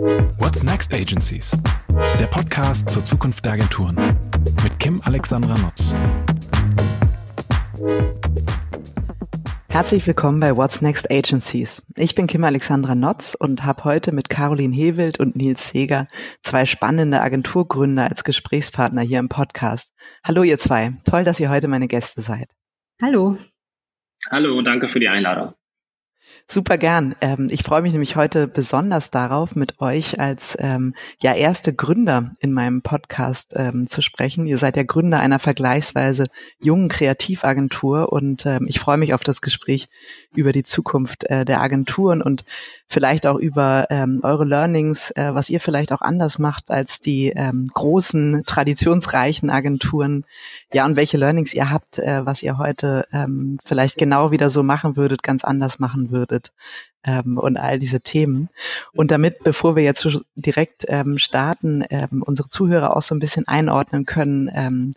What's Next Agencies? Der Podcast zur Zukunft der Agenturen mit Kim Alexandra Nutz. Herzlich willkommen bei What's Next Agencies. Ich bin Kim Alexandra Notz und habe heute mit Caroline Hewelt und Nils Seger zwei spannende Agenturgründer als Gesprächspartner hier im Podcast. Hallo ihr zwei, toll, dass ihr heute meine Gäste seid. Hallo. Hallo, danke für die Einladung. Super gern. Ähm, ich freue mich nämlich heute besonders darauf, mit euch als ähm, ja erste Gründer in meinem Podcast ähm, zu sprechen. Ihr seid ja Gründer einer vergleichsweise jungen Kreativagentur und ähm, ich freue mich auf das Gespräch über die Zukunft äh, der Agenturen und vielleicht auch über ähm, eure Learnings, äh, was ihr vielleicht auch anders macht als die ähm, großen, traditionsreichen Agenturen. Ja, und welche Learnings ihr habt, äh, was ihr heute ähm, vielleicht genau wieder so machen würdet, ganz anders machen würdet ähm, und all diese Themen. Und damit, bevor wir jetzt direkt ähm, starten, ähm, unsere Zuhörer auch so ein bisschen einordnen können, ähm,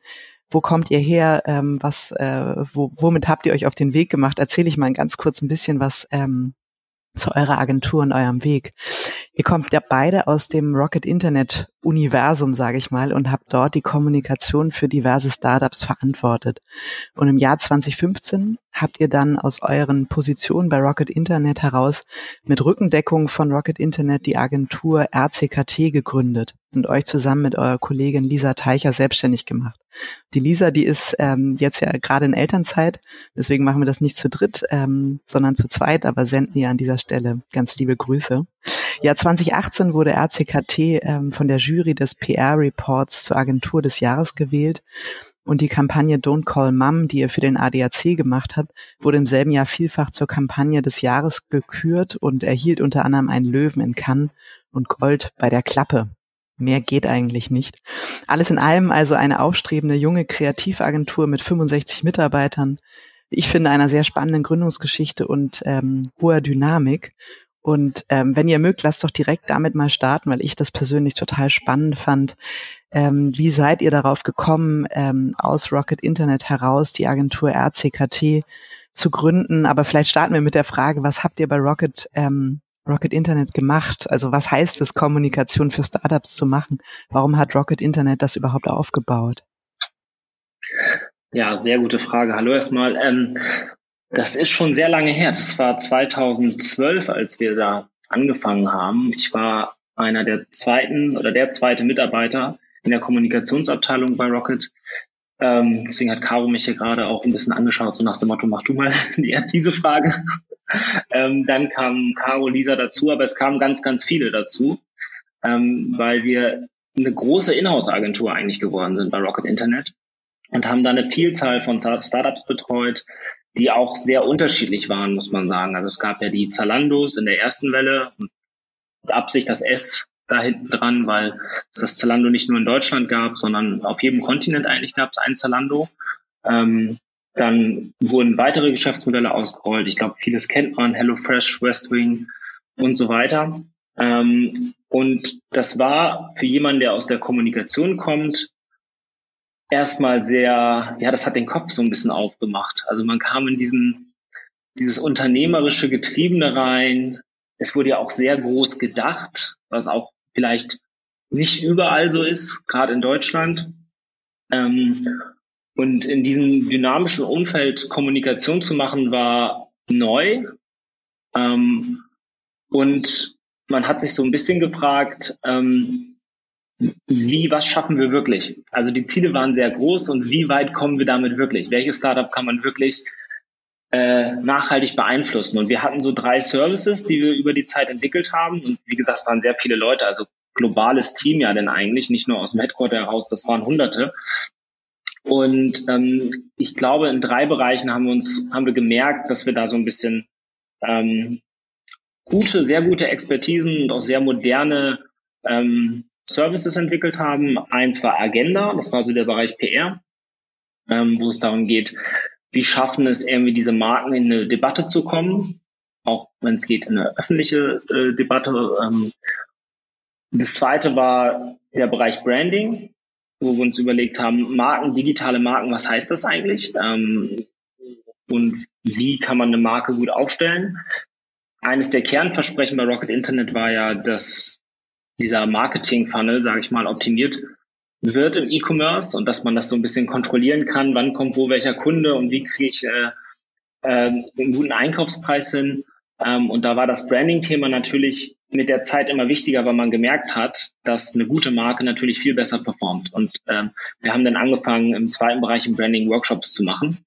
wo kommt ihr her, ähm, was, äh, wo, womit habt ihr euch auf den Weg gemacht, erzähle ich mal ganz kurz ein bisschen was ähm, zu eurer Agentur und eurem Weg. Ihr kommt ja beide aus dem Rocket Internet Universum, sage ich mal, und habt dort die Kommunikation für diverse Startups verantwortet. Und im Jahr 2015 habt ihr dann aus euren Positionen bei Rocket Internet heraus mit Rückendeckung von Rocket Internet die Agentur RCKT gegründet und euch zusammen mit eurer Kollegin Lisa Teicher selbstständig gemacht. Die Lisa, die ist ähm, jetzt ja gerade in Elternzeit, deswegen machen wir das nicht zu dritt, ähm, sondern zu zweit, aber senden ihr an dieser Stelle ganz liebe Grüße. Ja, 2018 wurde RCKT ähm, von der Jury des PR Reports zur Agentur des Jahres gewählt und die Kampagne Don't Call Mom, die ihr für den ADAC gemacht habt, wurde im selben Jahr vielfach zur Kampagne des Jahres gekürt und erhielt unter anderem einen Löwen in Cannes und Gold bei der Klappe. Mehr geht eigentlich nicht. Alles in allem also eine aufstrebende junge Kreativagentur mit 65 Mitarbeitern. Ich finde einer sehr spannenden Gründungsgeschichte und ähm, hoher Dynamik. Und ähm, wenn ihr mögt, lasst doch direkt damit mal starten, weil ich das persönlich total spannend fand. Ähm, wie seid ihr darauf gekommen, ähm, aus Rocket Internet heraus die Agentur RCKT zu gründen? Aber vielleicht starten wir mit der Frage, was habt ihr bei Rocket, ähm, Rocket Internet gemacht? Also was heißt es, Kommunikation für Startups zu machen? Warum hat Rocket Internet das überhaupt aufgebaut? Ja, sehr gute Frage. Hallo erstmal. Ähm, das ist schon sehr lange her. Das war 2012, als wir da angefangen haben. Ich war einer der zweiten oder der zweite Mitarbeiter in der Kommunikationsabteilung bei Rocket. Ähm, deswegen hat Caro mich hier gerade auch ein bisschen angeschaut, so nach dem Motto, mach du mal die, diese Frage. Ähm, dann kam Caro, Lisa dazu, aber es kamen ganz, ganz viele dazu, ähm, weil wir eine große Inhouse-Agentur eigentlich geworden sind bei Rocket Internet und haben da eine Vielzahl von Startups betreut, die auch sehr unterschiedlich waren, muss man sagen. Also es gab ja die Zalandos in der ersten Welle und Absicht das S da hinten dran, weil es das Zalando nicht nur in Deutschland gab, sondern auf jedem Kontinent eigentlich gab es ein Zalando. Ähm, dann wurden weitere Geschäftsmodelle ausgerollt. Ich glaube, vieles kennt man, HelloFresh, Westwing und so weiter. Ähm, und das war für jemanden, der aus der Kommunikation kommt, erstmal sehr, ja, das hat den Kopf so ein bisschen aufgemacht. Also man kam in diesen, dieses unternehmerische Getriebene rein. Es wurde ja auch sehr groß gedacht, was auch vielleicht nicht überall so ist, gerade in Deutschland. Ähm, und in diesem dynamischen Umfeld Kommunikation zu machen, war neu. Ähm, und man hat sich so ein bisschen gefragt, ähm, wie, was schaffen wir wirklich? Also die Ziele waren sehr groß und wie weit kommen wir damit wirklich? Welches Startup kann man wirklich äh, nachhaltig beeinflussen? Und wir hatten so drei Services, die wir über die Zeit entwickelt haben. Und wie gesagt, es waren sehr viele Leute, also globales Team ja denn eigentlich, nicht nur aus dem Headquarter heraus, das waren Hunderte. Und ähm, ich glaube, in drei Bereichen haben wir uns, haben wir gemerkt, dass wir da so ein bisschen ähm, gute, sehr gute Expertisen und auch sehr moderne ähm, Services entwickelt haben. Eins war Agenda, das war so der Bereich PR, ähm, wo es darum geht, wie schaffen es irgendwie diese Marken in eine Debatte zu kommen, auch wenn es geht in eine öffentliche äh, Debatte. Ähm. Das zweite war der Bereich Branding, wo wir uns überlegt haben, Marken, digitale Marken, was heißt das eigentlich? Ähm, und wie kann man eine Marke gut aufstellen? Eines der Kernversprechen bei Rocket Internet war ja, dass dieser Marketing-Funnel, sage ich mal, optimiert wird im E-Commerce und dass man das so ein bisschen kontrollieren kann, wann kommt wo welcher Kunde und wie kriege ich äh, äh, einen guten Einkaufspreis hin. Ähm, und da war das Branding-Thema natürlich mit der Zeit immer wichtiger, weil man gemerkt hat, dass eine gute Marke natürlich viel besser performt. Und ähm, wir haben dann angefangen, im zweiten Bereich im Branding Workshops zu machen.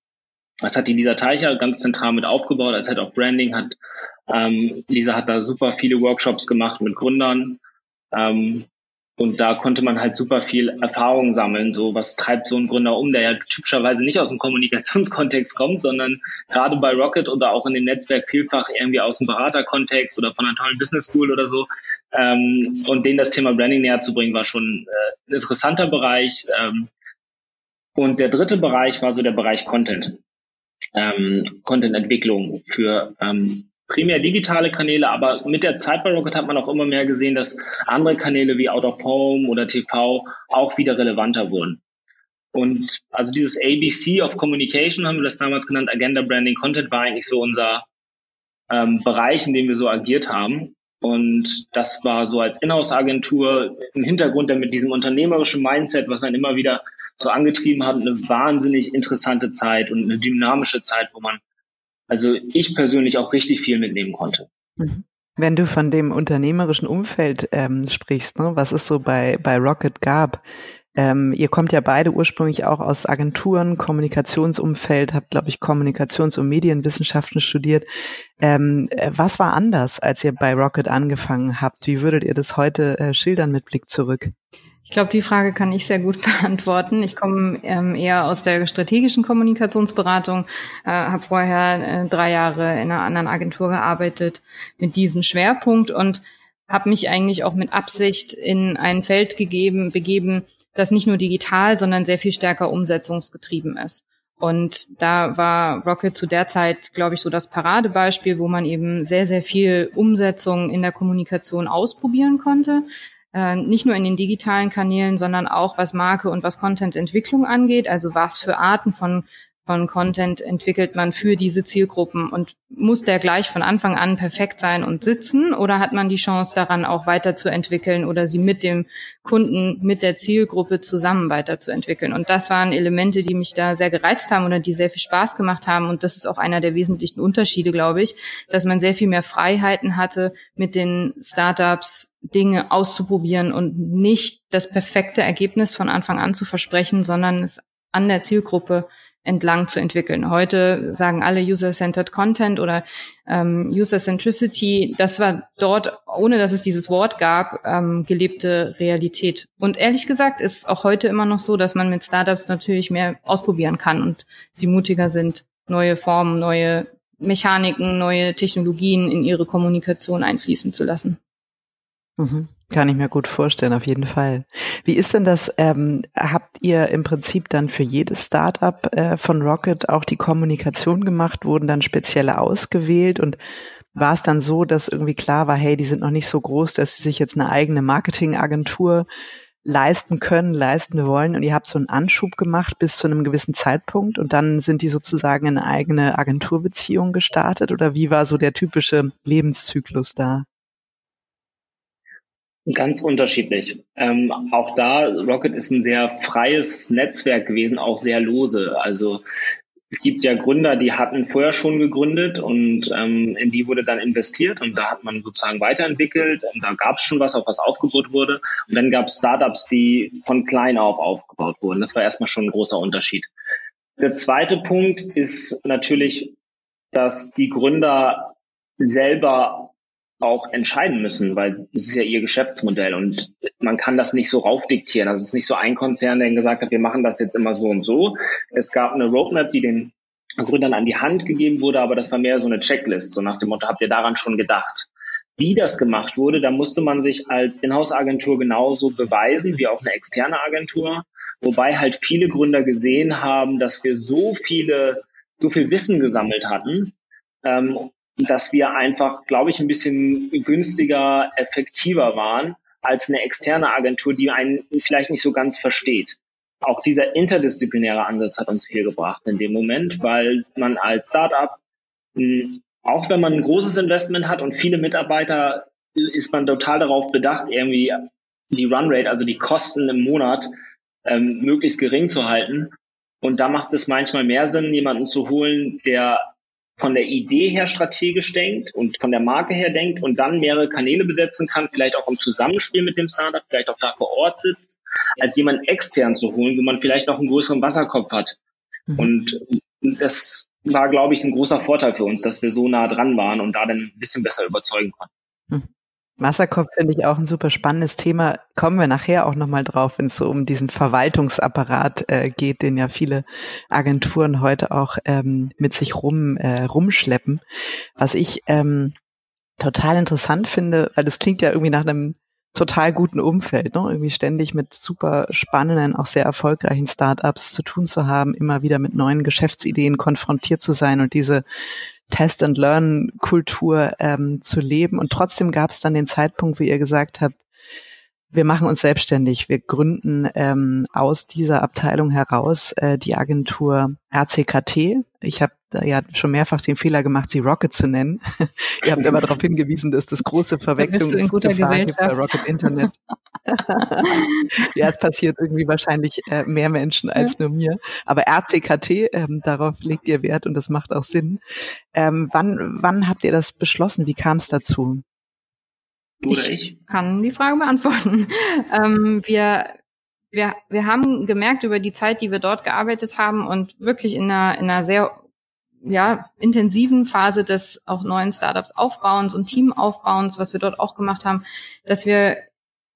Das hat die Lisa Teicher ganz zentral mit aufgebaut. Als Head of Branding hat ähm, Lisa hat da super viele Workshops gemacht mit Gründern. Ähm, und da konnte man halt super viel Erfahrung sammeln. So, was treibt so ein Gründer um, der ja typischerweise nicht aus dem Kommunikationskontext kommt, sondern gerade bei Rocket oder auch in dem Netzwerk vielfach irgendwie aus dem Beraterkontext oder von einer tollen Business School oder so. Ähm, und denen das Thema Branding näher zu bringen, war schon äh, ein interessanter Bereich. Ähm, und der dritte Bereich war so der Bereich Content. Ähm, Content-Entwicklung für ähm, primär digitale Kanäle, aber mit der Zeit bei Rocket hat man auch immer mehr gesehen, dass andere Kanäle wie Out of Home oder TV auch wieder relevanter wurden. Und also dieses ABC of Communication haben wir das damals genannt, Agenda Branding Content war eigentlich so unser ähm, Bereich, in dem wir so agiert haben. Und das war so als Inhouse-Agentur im Hintergrund dann mit diesem unternehmerischen Mindset, was man immer wieder so angetrieben hat, eine wahnsinnig interessante Zeit und eine dynamische Zeit, wo man also ich persönlich auch richtig viel mitnehmen konnte. Mhm. Wenn du von dem unternehmerischen Umfeld ähm, sprichst, ne, was es so bei, bei Rocket gab, ähm, ihr kommt ja beide ursprünglich auch aus Agenturen, Kommunikationsumfeld, habt, glaube ich, Kommunikations- und Medienwissenschaften studiert. Ähm, äh, was war anders, als ihr bei Rocket angefangen habt? Wie würdet ihr das heute äh, schildern mit Blick zurück? Ich glaube, die Frage kann ich sehr gut beantworten. Ich komme ähm, eher aus der strategischen Kommunikationsberatung, äh, habe vorher äh, drei Jahre in einer anderen Agentur gearbeitet mit diesem Schwerpunkt und habe mich eigentlich auch mit Absicht in ein Feld gegeben, begeben, das nicht nur digital, sondern sehr viel stärker umsetzungsgetrieben ist. Und da war Rocket zu der Zeit, glaube ich, so das Paradebeispiel, wo man eben sehr, sehr viel Umsetzung in der Kommunikation ausprobieren konnte äh, nicht nur in den digitalen Kanälen, sondern auch was Marke und was Content-Entwicklung angeht, also was für Arten von von Content entwickelt man für diese Zielgruppen? Und muss der gleich von Anfang an perfekt sein und sitzen? Oder hat man die Chance daran auch weiterzuentwickeln oder sie mit dem Kunden, mit der Zielgruppe zusammen weiterzuentwickeln? Und das waren Elemente, die mich da sehr gereizt haben oder die sehr viel Spaß gemacht haben. Und das ist auch einer der wesentlichen Unterschiede, glaube ich, dass man sehr viel mehr Freiheiten hatte, mit den Startups Dinge auszuprobieren und nicht das perfekte Ergebnis von Anfang an zu versprechen, sondern es an der Zielgruppe entlang zu entwickeln. Heute sagen alle User-Centered Content oder ähm, User-Centricity. Das war dort, ohne dass es dieses Wort gab, ähm, gelebte Realität. Und ehrlich gesagt ist auch heute immer noch so, dass man mit Startups natürlich mehr ausprobieren kann und sie mutiger sind, neue Formen, neue Mechaniken, neue Technologien in ihre Kommunikation einfließen zu lassen. Mhm. Kann ich mir gut vorstellen, auf jeden Fall. Wie ist denn das? Ähm, habt ihr im Prinzip dann für jedes Startup äh, von Rocket auch die Kommunikation gemacht? Wurden dann spezielle ausgewählt? Und war es dann so, dass irgendwie klar war, hey, die sind noch nicht so groß, dass sie sich jetzt eine eigene Marketingagentur leisten können, leisten wollen und ihr habt so einen Anschub gemacht bis zu einem gewissen Zeitpunkt und dann sind die sozusagen in eine eigene Agenturbeziehung gestartet oder wie war so der typische Lebenszyklus da? Ganz unterschiedlich. Ähm, auch da, Rocket ist ein sehr freies Netzwerk gewesen, auch sehr lose. Also es gibt ja Gründer, die hatten vorher schon gegründet und ähm, in die wurde dann investiert und da hat man sozusagen weiterentwickelt und da gab es schon was, auf was aufgebaut wurde. Und dann gab es Startups, die von klein auf aufgebaut wurden. Das war erstmal schon ein großer Unterschied. Der zweite Punkt ist natürlich, dass die Gründer selber auch entscheiden müssen, weil es ist ja ihr Geschäftsmodell und man kann das nicht so raufdiktieren. Also es ist nicht so ein Konzern, der gesagt hat, wir machen das jetzt immer so und so. Es gab eine Roadmap, die den Gründern an die Hand gegeben wurde, aber das war mehr so eine Checklist, so nach dem Motto, habt ihr daran schon gedacht? Wie das gemacht wurde, da musste man sich als Inhouse-Agentur genauso beweisen wie auch eine externe Agentur, wobei halt viele Gründer gesehen haben, dass wir so viele, so viel Wissen gesammelt hatten, ähm, dass wir einfach, glaube ich, ein bisschen günstiger, effektiver waren als eine externe Agentur, die einen vielleicht nicht so ganz versteht. Auch dieser interdisziplinäre Ansatz hat uns viel gebracht in dem Moment, weil man als Startup, hm, auch wenn man ein großes Investment hat und viele Mitarbeiter, ist man total darauf bedacht, irgendwie die Runrate, also die Kosten im Monat, ähm, möglichst gering zu halten. Und da macht es manchmal mehr Sinn, jemanden zu holen, der von der Idee her strategisch denkt und von der Marke her denkt und dann mehrere Kanäle besetzen kann, vielleicht auch im Zusammenspiel mit dem Startup, vielleicht auch da vor Ort sitzt, als jemanden extern zu holen, wo man vielleicht noch einen größeren Wasserkopf hat. Mhm. Und das war, glaube ich, ein großer Vorteil für uns, dass wir so nah dran waren und da dann ein bisschen besser überzeugen konnten. Mhm. Wasserkopf finde ich auch ein super spannendes Thema. Kommen wir nachher auch nochmal drauf, wenn es so um diesen Verwaltungsapparat äh, geht, den ja viele Agenturen heute auch ähm, mit sich rum äh, rumschleppen. Was ich ähm, total interessant finde, weil das klingt ja irgendwie nach einem total guten Umfeld, ne? irgendwie ständig mit super spannenden, auch sehr erfolgreichen Startups zu tun zu haben, immer wieder mit neuen Geschäftsideen konfrontiert zu sein und diese Test-and-Learn-Kultur ähm, zu leben. Und trotzdem gab es dann den Zeitpunkt, wo ihr gesagt habt, wir machen uns selbstständig. Wir gründen ähm, aus dieser Abteilung heraus äh, die Agentur RCKT. Ich habe ja schon mehrfach den Fehler gemacht, sie Rocket zu nennen. Ihr habt immer darauf hingewiesen, dass das große Verwechslungsgefahr gibt bei Rocket Internet. ja, es passiert irgendwie wahrscheinlich äh, mehr Menschen als ja. nur mir. Aber RCKT, ähm, darauf legt ihr Wert und das macht auch Sinn. Ähm, wann, wann habt ihr das beschlossen? Wie kam es dazu? Ich? ich kann die Frage beantworten. ähm, wir wir, wir haben gemerkt über die Zeit, die wir dort gearbeitet haben und wirklich in einer, in einer sehr ja, intensiven Phase des auch neuen Startups Aufbauens und Teamaufbauens, was wir dort auch gemacht haben, dass wir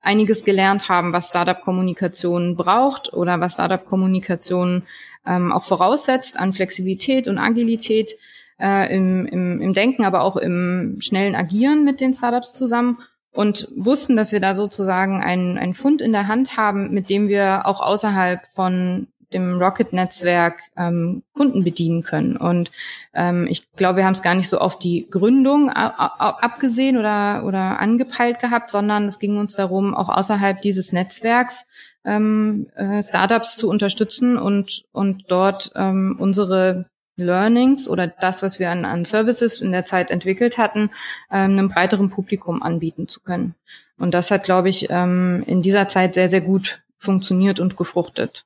einiges gelernt haben, was Startup-Kommunikation braucht oder was Startup-Kommunikation ähm, auch voraussetzt an Flexibilität und Agilität äh, im, im, im Denken, aber auch im schnellen Agieren mit den Startups zusammen und wussten, dass wir da sozusagen einen, einen Fund in der Hand haben, mit dem wir auch außerhalb von dem Rocket-Netzwerk ähm, Kunden bedienen können. Und ähm, ich glaube, wir haben es gar nicht so auf die Gründung abgesehen oder, oder angepeilt gehabt, sondern es ging uns darum, auch außerhalb dieses Netzwerks ähm, äh, Startups zu unterstützen und, und dort ähm, unsere Learnings oder das, was wir an, an Services in der Zeit entwickelt hatten, ähm, einem breiteren Publikum anbieten zu können. Und das hat, glaube ich, ähm, in dieser Zeit sehr, sehr gut funktioniert und gefruchtet.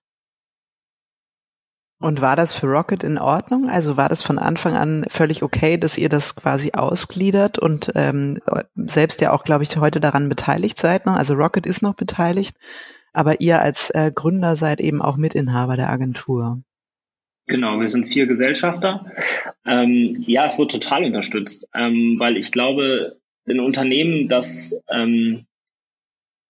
Und war das für Rocket in Ordnung? Also war das von Anfang an völlig okay, dass ihr das quasi ausgliedert und ähm, selbst ja auch, glaube ich, heute daran beteiligt seid? Ne? Also Rocket ist noch beteiligt, aber ihr als äh, Gründer seid eben auch Mitinhaber der Agentur. Genau, wir sind vier Gesellschafter. Ähm, ja, es wird total unterstützt, ähm, weil ich glaube, ein Unternehmen, das ähm,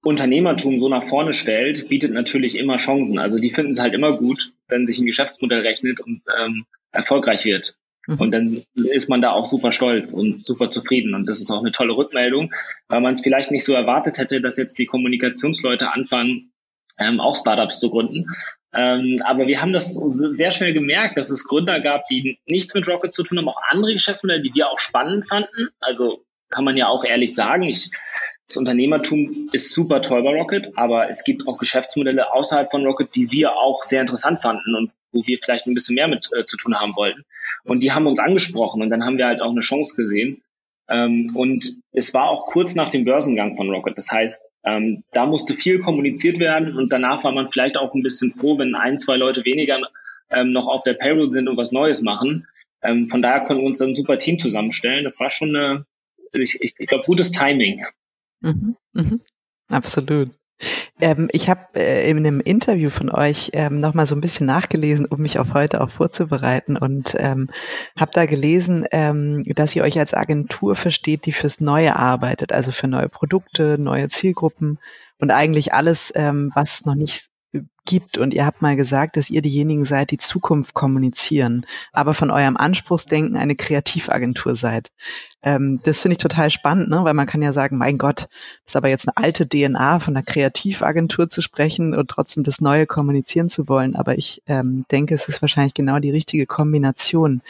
Unternehmertum so nach vorne stellt, bietet natürlich immer Chancen. Also die finden es halt immer gut, wenn sich ein Geschäftsmodell rechnet und ähm, erfolgreich wird. Mhm. Und dann ist man da auch super stolz und super zufrieden. Und das ist auch eine tolle Rückmeldung, weil man es vielleicht nicht so erwartet hätte, dass jetzt die Kommunikationsleute anfangen, ähm, auch Startups zu gründen. Ähm, aber wir haben das sehr schnell gemerkt, dass es Gründer gab, die nichts mit Rocket zu tun haben, auch andere Geschäftsmodelle, die wir auch spannend fanden. Also kann man ja auch ehrlich sagen, ich das Unternehmertum ist super toll bei Rocket, aber es gibt auch Geschäftsmodelle außerhalb von Rocket, die wir auch sehr interessant fanden und wo wir vielleicht ein bisschen mehr mit äh, zu tun haben wollten. Und die haben uns angesprochen und dann haben wir halt auch eine Chance gesehen. Ähm, und es war auch kurz nach dem Börsengang von Rocket. Das heißt, ähm, da musste viel kommuniziert werden und danach war man vielleicht auch ein bisschen froh, wenn ein, zwei Leute weniger ähm, noch auf der Payroll sind und was Neues machen. Ähm, von daher konnten wir uns dann ein super Team zusammenstellen. Das war schon eine, ich, ich, ich glaube, gutes Timing. Mhm, mhm. Absolut. Ähm, ich habe äh, in einem Interview von euch ähm, nochmal so ein bisschen nachgelesen, um mich auf heute auch vorzubereiten und ähm, habe da gelesen, ähm, dass ihr euch als Agentur versteht, die fürs Neue arbeitet, also für neue Produkte, neue Zielgruppen und eigentlich alles, ähm, was noch nicht gibt. Und ihr habt mal gesagt, dass ihr diejenigen seid, die Zukunft kommunizieren, aber von eurem Anspruchsdenken eine Kreativagentur seid. Ähm, das finde ich total spannend, ne? weil man kann ja sagen, mein Gott, das ist aber jetzt eine alte DNA von einer Kreativagentur zu sprechen und trotzdem das Neue kommunizieren zu wollen. Aber ich ähm, denke, es ist wahrscheinlich genau die richtige Kombination.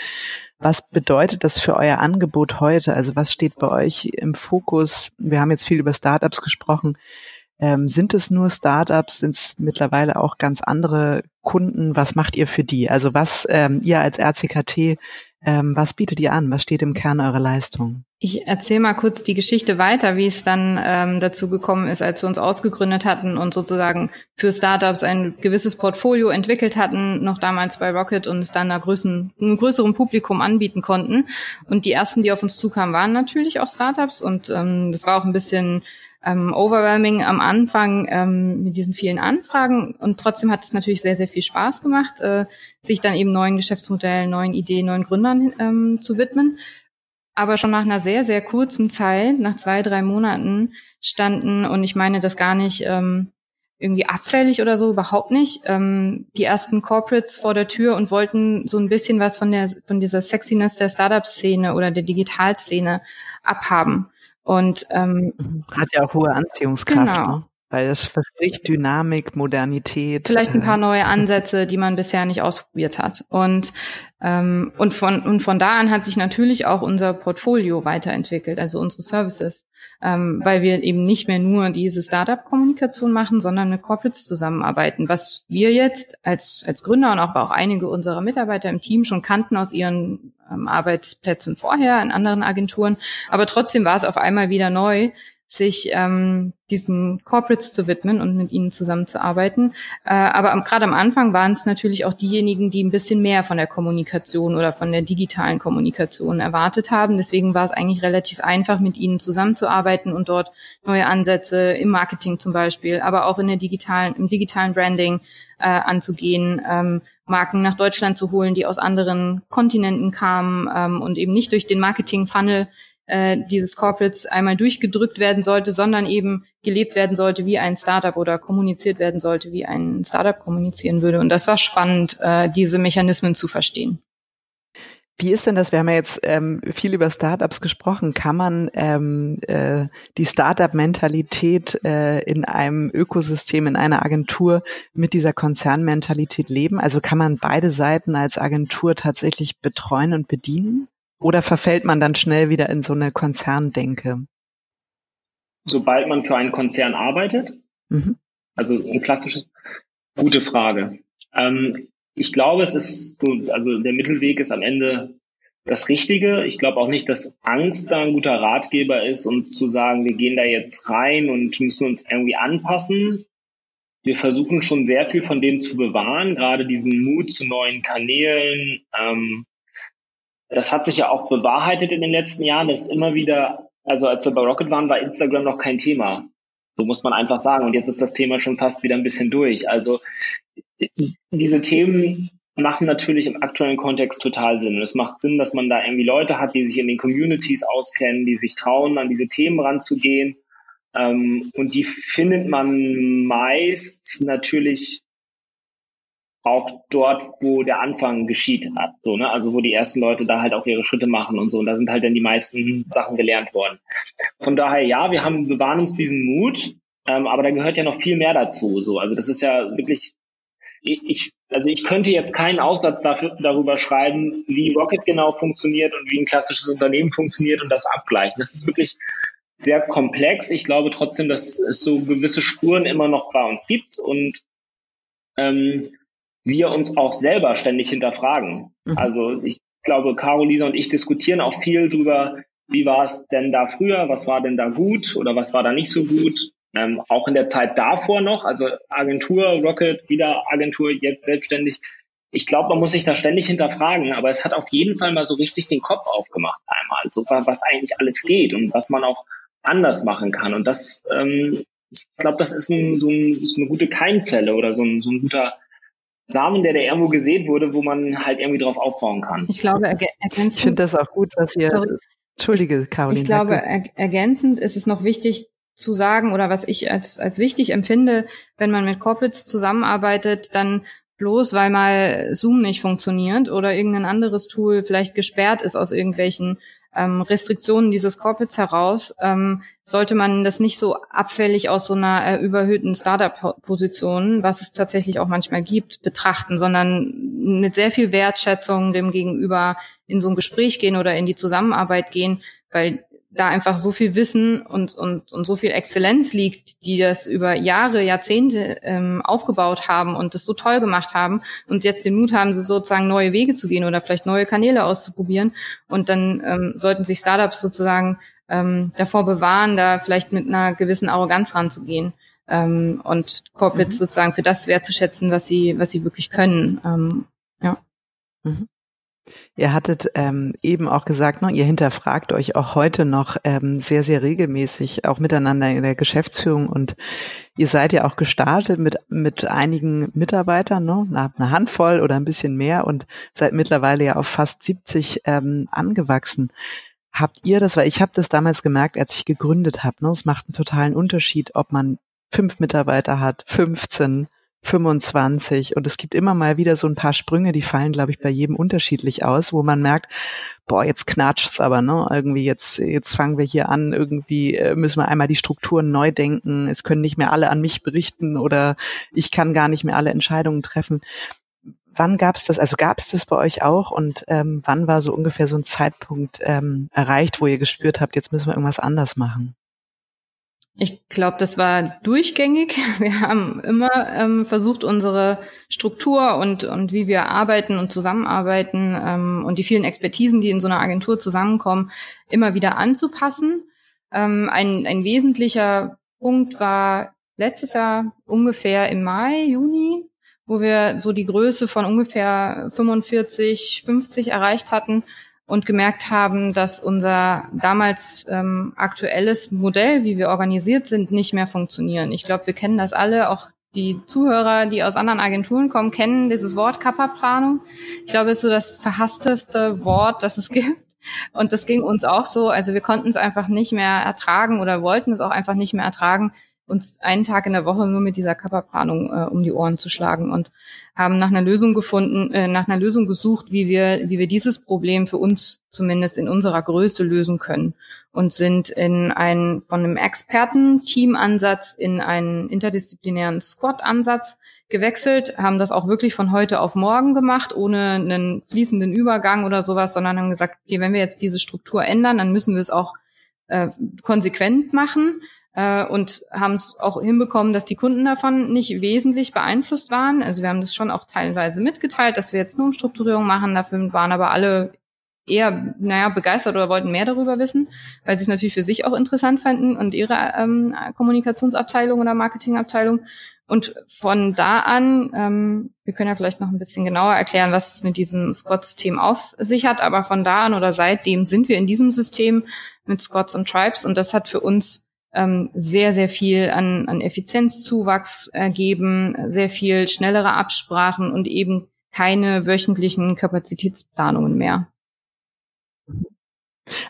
Was bedeutet das für euer Angebot heute? Also was steht bei euch im Fokus? Wir haben jetzt viel über Startups gesprochen. Ähm, sind es nur Startups? Sind es mittlerweile auch ganz andere Kunden? Was macht ihr für die? Also was ähm, ihr als RCKT, ähm, was bietet ihr an? Was steht im Kern eurer Leistung? Ich erzähle mal kurz die Geschichte weiter, wie es dann ähm, dazu gekommen ist, als wir uns ausgegründet hatten und sozusagen für Startups ein gewisses Portfolio entwickelt hatten, noch damals bei Rocket und es dann einer größeren, einem größeren Publikum anbieten konnten. Und die ersten, die auf uns zukamen, waren natürlich auch Startups und ähm, das war auch ein bisschen ähm, overwhelming am Anfang ähm, mit diesen vielen Anfragen und trotzdem hat es natürlich sehr, sehr viel Spaß gemacht, äh, sich dann eben neuen Geschäftsmodellen, neuen Ideen, neuen Gründern ähm, zu widmen. Aber schon nach einer sehr, sehr kurzen Zeit, nach zwei, drei Monaten, standen, und ich meine das gar nicht ähm, irgendwie abfällig oder so, überhaupt nicht, ähm, die ersten Corporates vor der Tür und wollten so ein bisschen was von der von dieser Sexiness der Startup-Szene oder der Digitalszene abhaben. Und ähm, hat ja auch hohe Anziehungskraft. Genau. Ne? Weil es verspricht Dynamik, Modernität. Vielleicht ein paar äh, neue Ansätze, die man bisher nicht ausprobiert hat. Und, ähm, und, von, und von da an hat sich natürlich auch unser Portfolio weiterentwickelt, also unsere Services, ähm, weil wir eben nicht mehr nur diese Startup-Kommunikation machen, sondern mit Corporates zusammenarbeiten, was wir jetzt als, als Gründer und auch, auch einige unserer Mitarbeiter im Team schon kannten aus ihren Arbeitsplätzen vorher in anderen Agenturen. Aber trotzdem war es auf einmal wieder neu, sich ähm, diesen Corporates zu widmen und mit ihnen zusammenzuarbeiten. Äh, aber am, gerade am Anfang waren es natürlich auch diejenigen, die ein bisschen mehr von der Kommunikation oder von der digitalen Kommunikation erwartet haben. Deswegen war es eigentlich relativ einfach, mit ihnen zusammenzuarbeiten und dort neue Ansätze im Marketing zum Beispiel, aber auch in der digitalen, im digitalen Branding äh, anzugehen, ähm, Marken nach Deutschland zu holen, die aus anderen Kontinenten kamen ähm, und eben nicht durch den Marketing-Funnel äh, dieses Corporates einmal durchgedrückt werden sollte, sondern eben gelebt werden sollte wie ein Startup oder kommuniziert werden sollte, wie ein Startup kommunizieren würde. Und das war spannend, äh, diese Mechanismen zu verstehen. Wie ist denn das? Wir haben ja jetzt ähm, viel über Startups gesprochen. Kann man ähm, äh, die Startup-Mentalität äh, in einem Ökosystem, in einer Agentur mit dieser Konzernmentalität leben? Also kann man beide Seiten als Agentur tatsächlich betreuen und bedienen? Oder verfällt man dann schnell wieder in so eine Konzerndenke? Sobald man für einen Konzern arbeitet? Mhm. Also ein klassisches, gute Frage. Ähm, ich glaube, es ist, also der Mittelweg ist am Ende das Richtige. Ich glaube auch nicht, dass Angst da ein guter Ratgeber ist und zu sagen, wir gehen da jetzt rein und müssen uns irgendwie anpassen. Wir versuchen schon sehr viel von dem zu bewahren, gerade diesen Mut zu neuen Kanälen, ähm, das hat sich ja auch bewahrheitet in den letzten Jahren. Das ist immer wieder, also als wir bei Rocket waren, war Instagram noch kein Thema. So muss man einfach sagen. Und jetzt ist das Thema schon fast wieder ein bisschen durch. Also diese Themen machen natürlich im aktuellen Kontext total Sinn. Und es macht Sinn, dass man da irgendwie Leute hat, die sich in den Communities auskennen, die sich trauen, an diese Themen ranzugehen. Ähm, und die findet man meist natürlich auch dort, wo der Anfang geschieht hat, so, ne? Also wo die ersten Leute da halt auch ihre Schritte machen und so. Und da sind halt dann die meisten Sachen gelernt worden. Von daher, ja, wir haben, bewahren uns diesen Mut, ähm, aber da gehört ja noch viel mehr dazu. So, also das ist ja wirklich, ich, also ich könnte jetzt keinen Aufsatz dafür, darüber schreiben, wie Rocket genau funktioniert und wie ein klassisches Unternehmen funktioniert und das abgleichen. Das ist wirklich sehr komplex. Ich glaube trotzdem, dass es so gewisse Spuren immer noch bei uns gibt und ähm, wir uns auch selber ständig hinterfragen. Mhm. Also ich glaube, Carolisa und ich diskutieren auch viel drüber, wie war es denn da früher, was war denn da gut oder was war da nicht so gut. Ähm, auch in der Zeit davor noch, also Agentur, Rocket, wieder Agentur, jetzt selbstständig. Ich glaube, man muss sich da ständig hinterfragen, aber es hat auf jeden Fall mal so richtig den Kopf aufgemacht einmal, so was eigentlich alles geht und was man auch anders machen kann. Und das, ähm, ich glaube, das ist ein, so, ein, so eine gute Keimzelle oder so ein, so ein guter Samen, der da irgendwo gesät wurde, wo man halt irgendwie drauf aufbauen kann. Ich glaube, ergänzend. Ich finde das auch gut, was ihr. Sorry. Entschuldige, Caroline. Ich glaube, er, ergänzend ist es noch wichtig zu sagen oder was ich als, als wichtig empfinde, wenn man mit Corporates zusammenarbeitet, dann bloß weil mal Zoom nicht funktioniert oder irgendein anderes Tool vielleicht gesperrt ist aus irgendwelchen ähm, Restriktionen dieses Corporates heraus, ähm, sollte man das nicht so abfällig aus so einer äh, überhöhten Startup-Position, was es tatsächlich auch manchmal gibt, betrachten, sondern mit sehr viel Wertschätzung dem Gegenüber in so ein Gespräch gehen oder in die Zusammenarbeit gehen, weil da einfach so viel Wissen und, und, und so viel Exzellenz liegt, die das über Jahre, Jahrzehnte ähm, aufgebaut haben und das so toll gemacht haben und jetzt den Mut haben, sozusagen neue Wege zu gehen oder vielleicht neue Kanäle auszuprobieren. Und dann ähm, sollten sich Startups sozusagen ähm, davor bewahren, da vielleicht mit einer gewissen Arroganz ranzugehen ähm, und Corporates mhm. sozusagen für das wertzuschätzen, was sie, was sie wirklich können. Ähm, ja. Mhm. Ihr hattet ähm, eben auch gesagt, ne, ihr hinterfragt euch auch heute noch ähm, sehr, sehr regelmäßig, auch miteinander in der Geschäftsführung. Und ihr seid ja auch gestartet mit, mit einigen Mitarbeitern, ne, eine Handvoll oder ein bisschen mehr und seid mittlerweile ja auf fast 70 ähm, angewachsen. Habt ihr das, weil ich habe das damals gemerkt, als ich gegründet habe, ne, es macht einen totalen Unterschied, ob man fünf Mitarbeiter hat, 15, 25 und es gibt immer mal wieder so ein paar Sprünge, die fallen, glaube ich, bei jedem unterschiedlich aus, wo man merkt, boah, jetzt knatscht's aber, ne? Irgendwie jetzt, jetzt fangen wir hier an, irgendwie äh, müssen wir einmal die Strukturen neu denken, es können nicht mehr alle an mich berichten oder ich kann gar nicht mehr alle Entscheidungen treffen. Wann gab's das, also gab's das bei euch auch und ähm, wann war so ungefähr so ein Zeitpunkt ähm, erreicht, wo ihr gespürt habt, jetzt müssen wir irgendwas anders machen? Ich glaube, das war durchgängig. Wir haben immer ähm, versucht, unsere Struktur und, und wie wir arbeiten und zusammenarbeiten ähm, und die vielen Expertisen, die in so einer Agentur zusammenkommen, immer wieder anzupassen. Ähm, ein, ein wesentlicher Punkt war letztes Jahr ungefähr im Mai, Juni, wo wir so die Größe von ungefähr 45, 50 erreicht hatten und gemerkt haben, dass unser damals ähm, aktuelles Modell, wie wir organisiert sind, nicht mehr funktionieren. Ich glaube, wir kennen das alle, auch die Zuhörer, die aus anderen Agenturen kommen, kennen dieses Wort Kappa-Planung. Ich glaube, es ist so das verhassteste Wort, das es gibt. Und das ging uns auch so. Also wir konnten es einfach nicht mehr ertragen oder wollten es auch einfach nicht mehr ertragen, uns einen Tag in der Woche nur mit dieser Körperplanung äh, um die Ohren zu schlagen und haben nach einer Lösung gefunden, äh, nach einer Lösung gesucht, wie wir, wie wir dieses Problem für uns zumindest in unserer Größe lösen können und sind in einen von einem Experten-Team-Ansatz in einen interdisziplinären Squad-Ansatz gewechselt, haben das auch wirklich von heute auf morgen gemacht, ohne einen fließenden Übergang oder sowas, sondern haben gesagt, okay, wenn wir jetzt diese Struktur ändern, dann müssen wir es auch äh, konsequent machen äh, und haben es auch hinbekommen, dass die Kunden davon nicht wesentlich beeinflusst waren. Also wir haben das schon auch teilweise mitgeteilt, dass wir jetzt nur Umstrukturierung machen. Dafür waren aber alle eher, naja, begeistert oder wollten mehr darüber wissen, weil sie es natürlich für sich auch interessant fanden und ihre ähm, Kommunikationsabteilung oder Marketingabteilung. Und von da an, ähm, wir können ja vielleicht noch ein bisschen genauer erklären, was es mit diesem Squad-System auf sich hat, aber von da an oder seitdem sind wir in diesem System mit Squads und Tribes und das hat für uns ähm, sehr, sehr viel an, an Effizienzzuwachs ergeben, sehr viel schnellere Absprachen und eben keine wöchentlichen Kapazitätsplanungen mehr.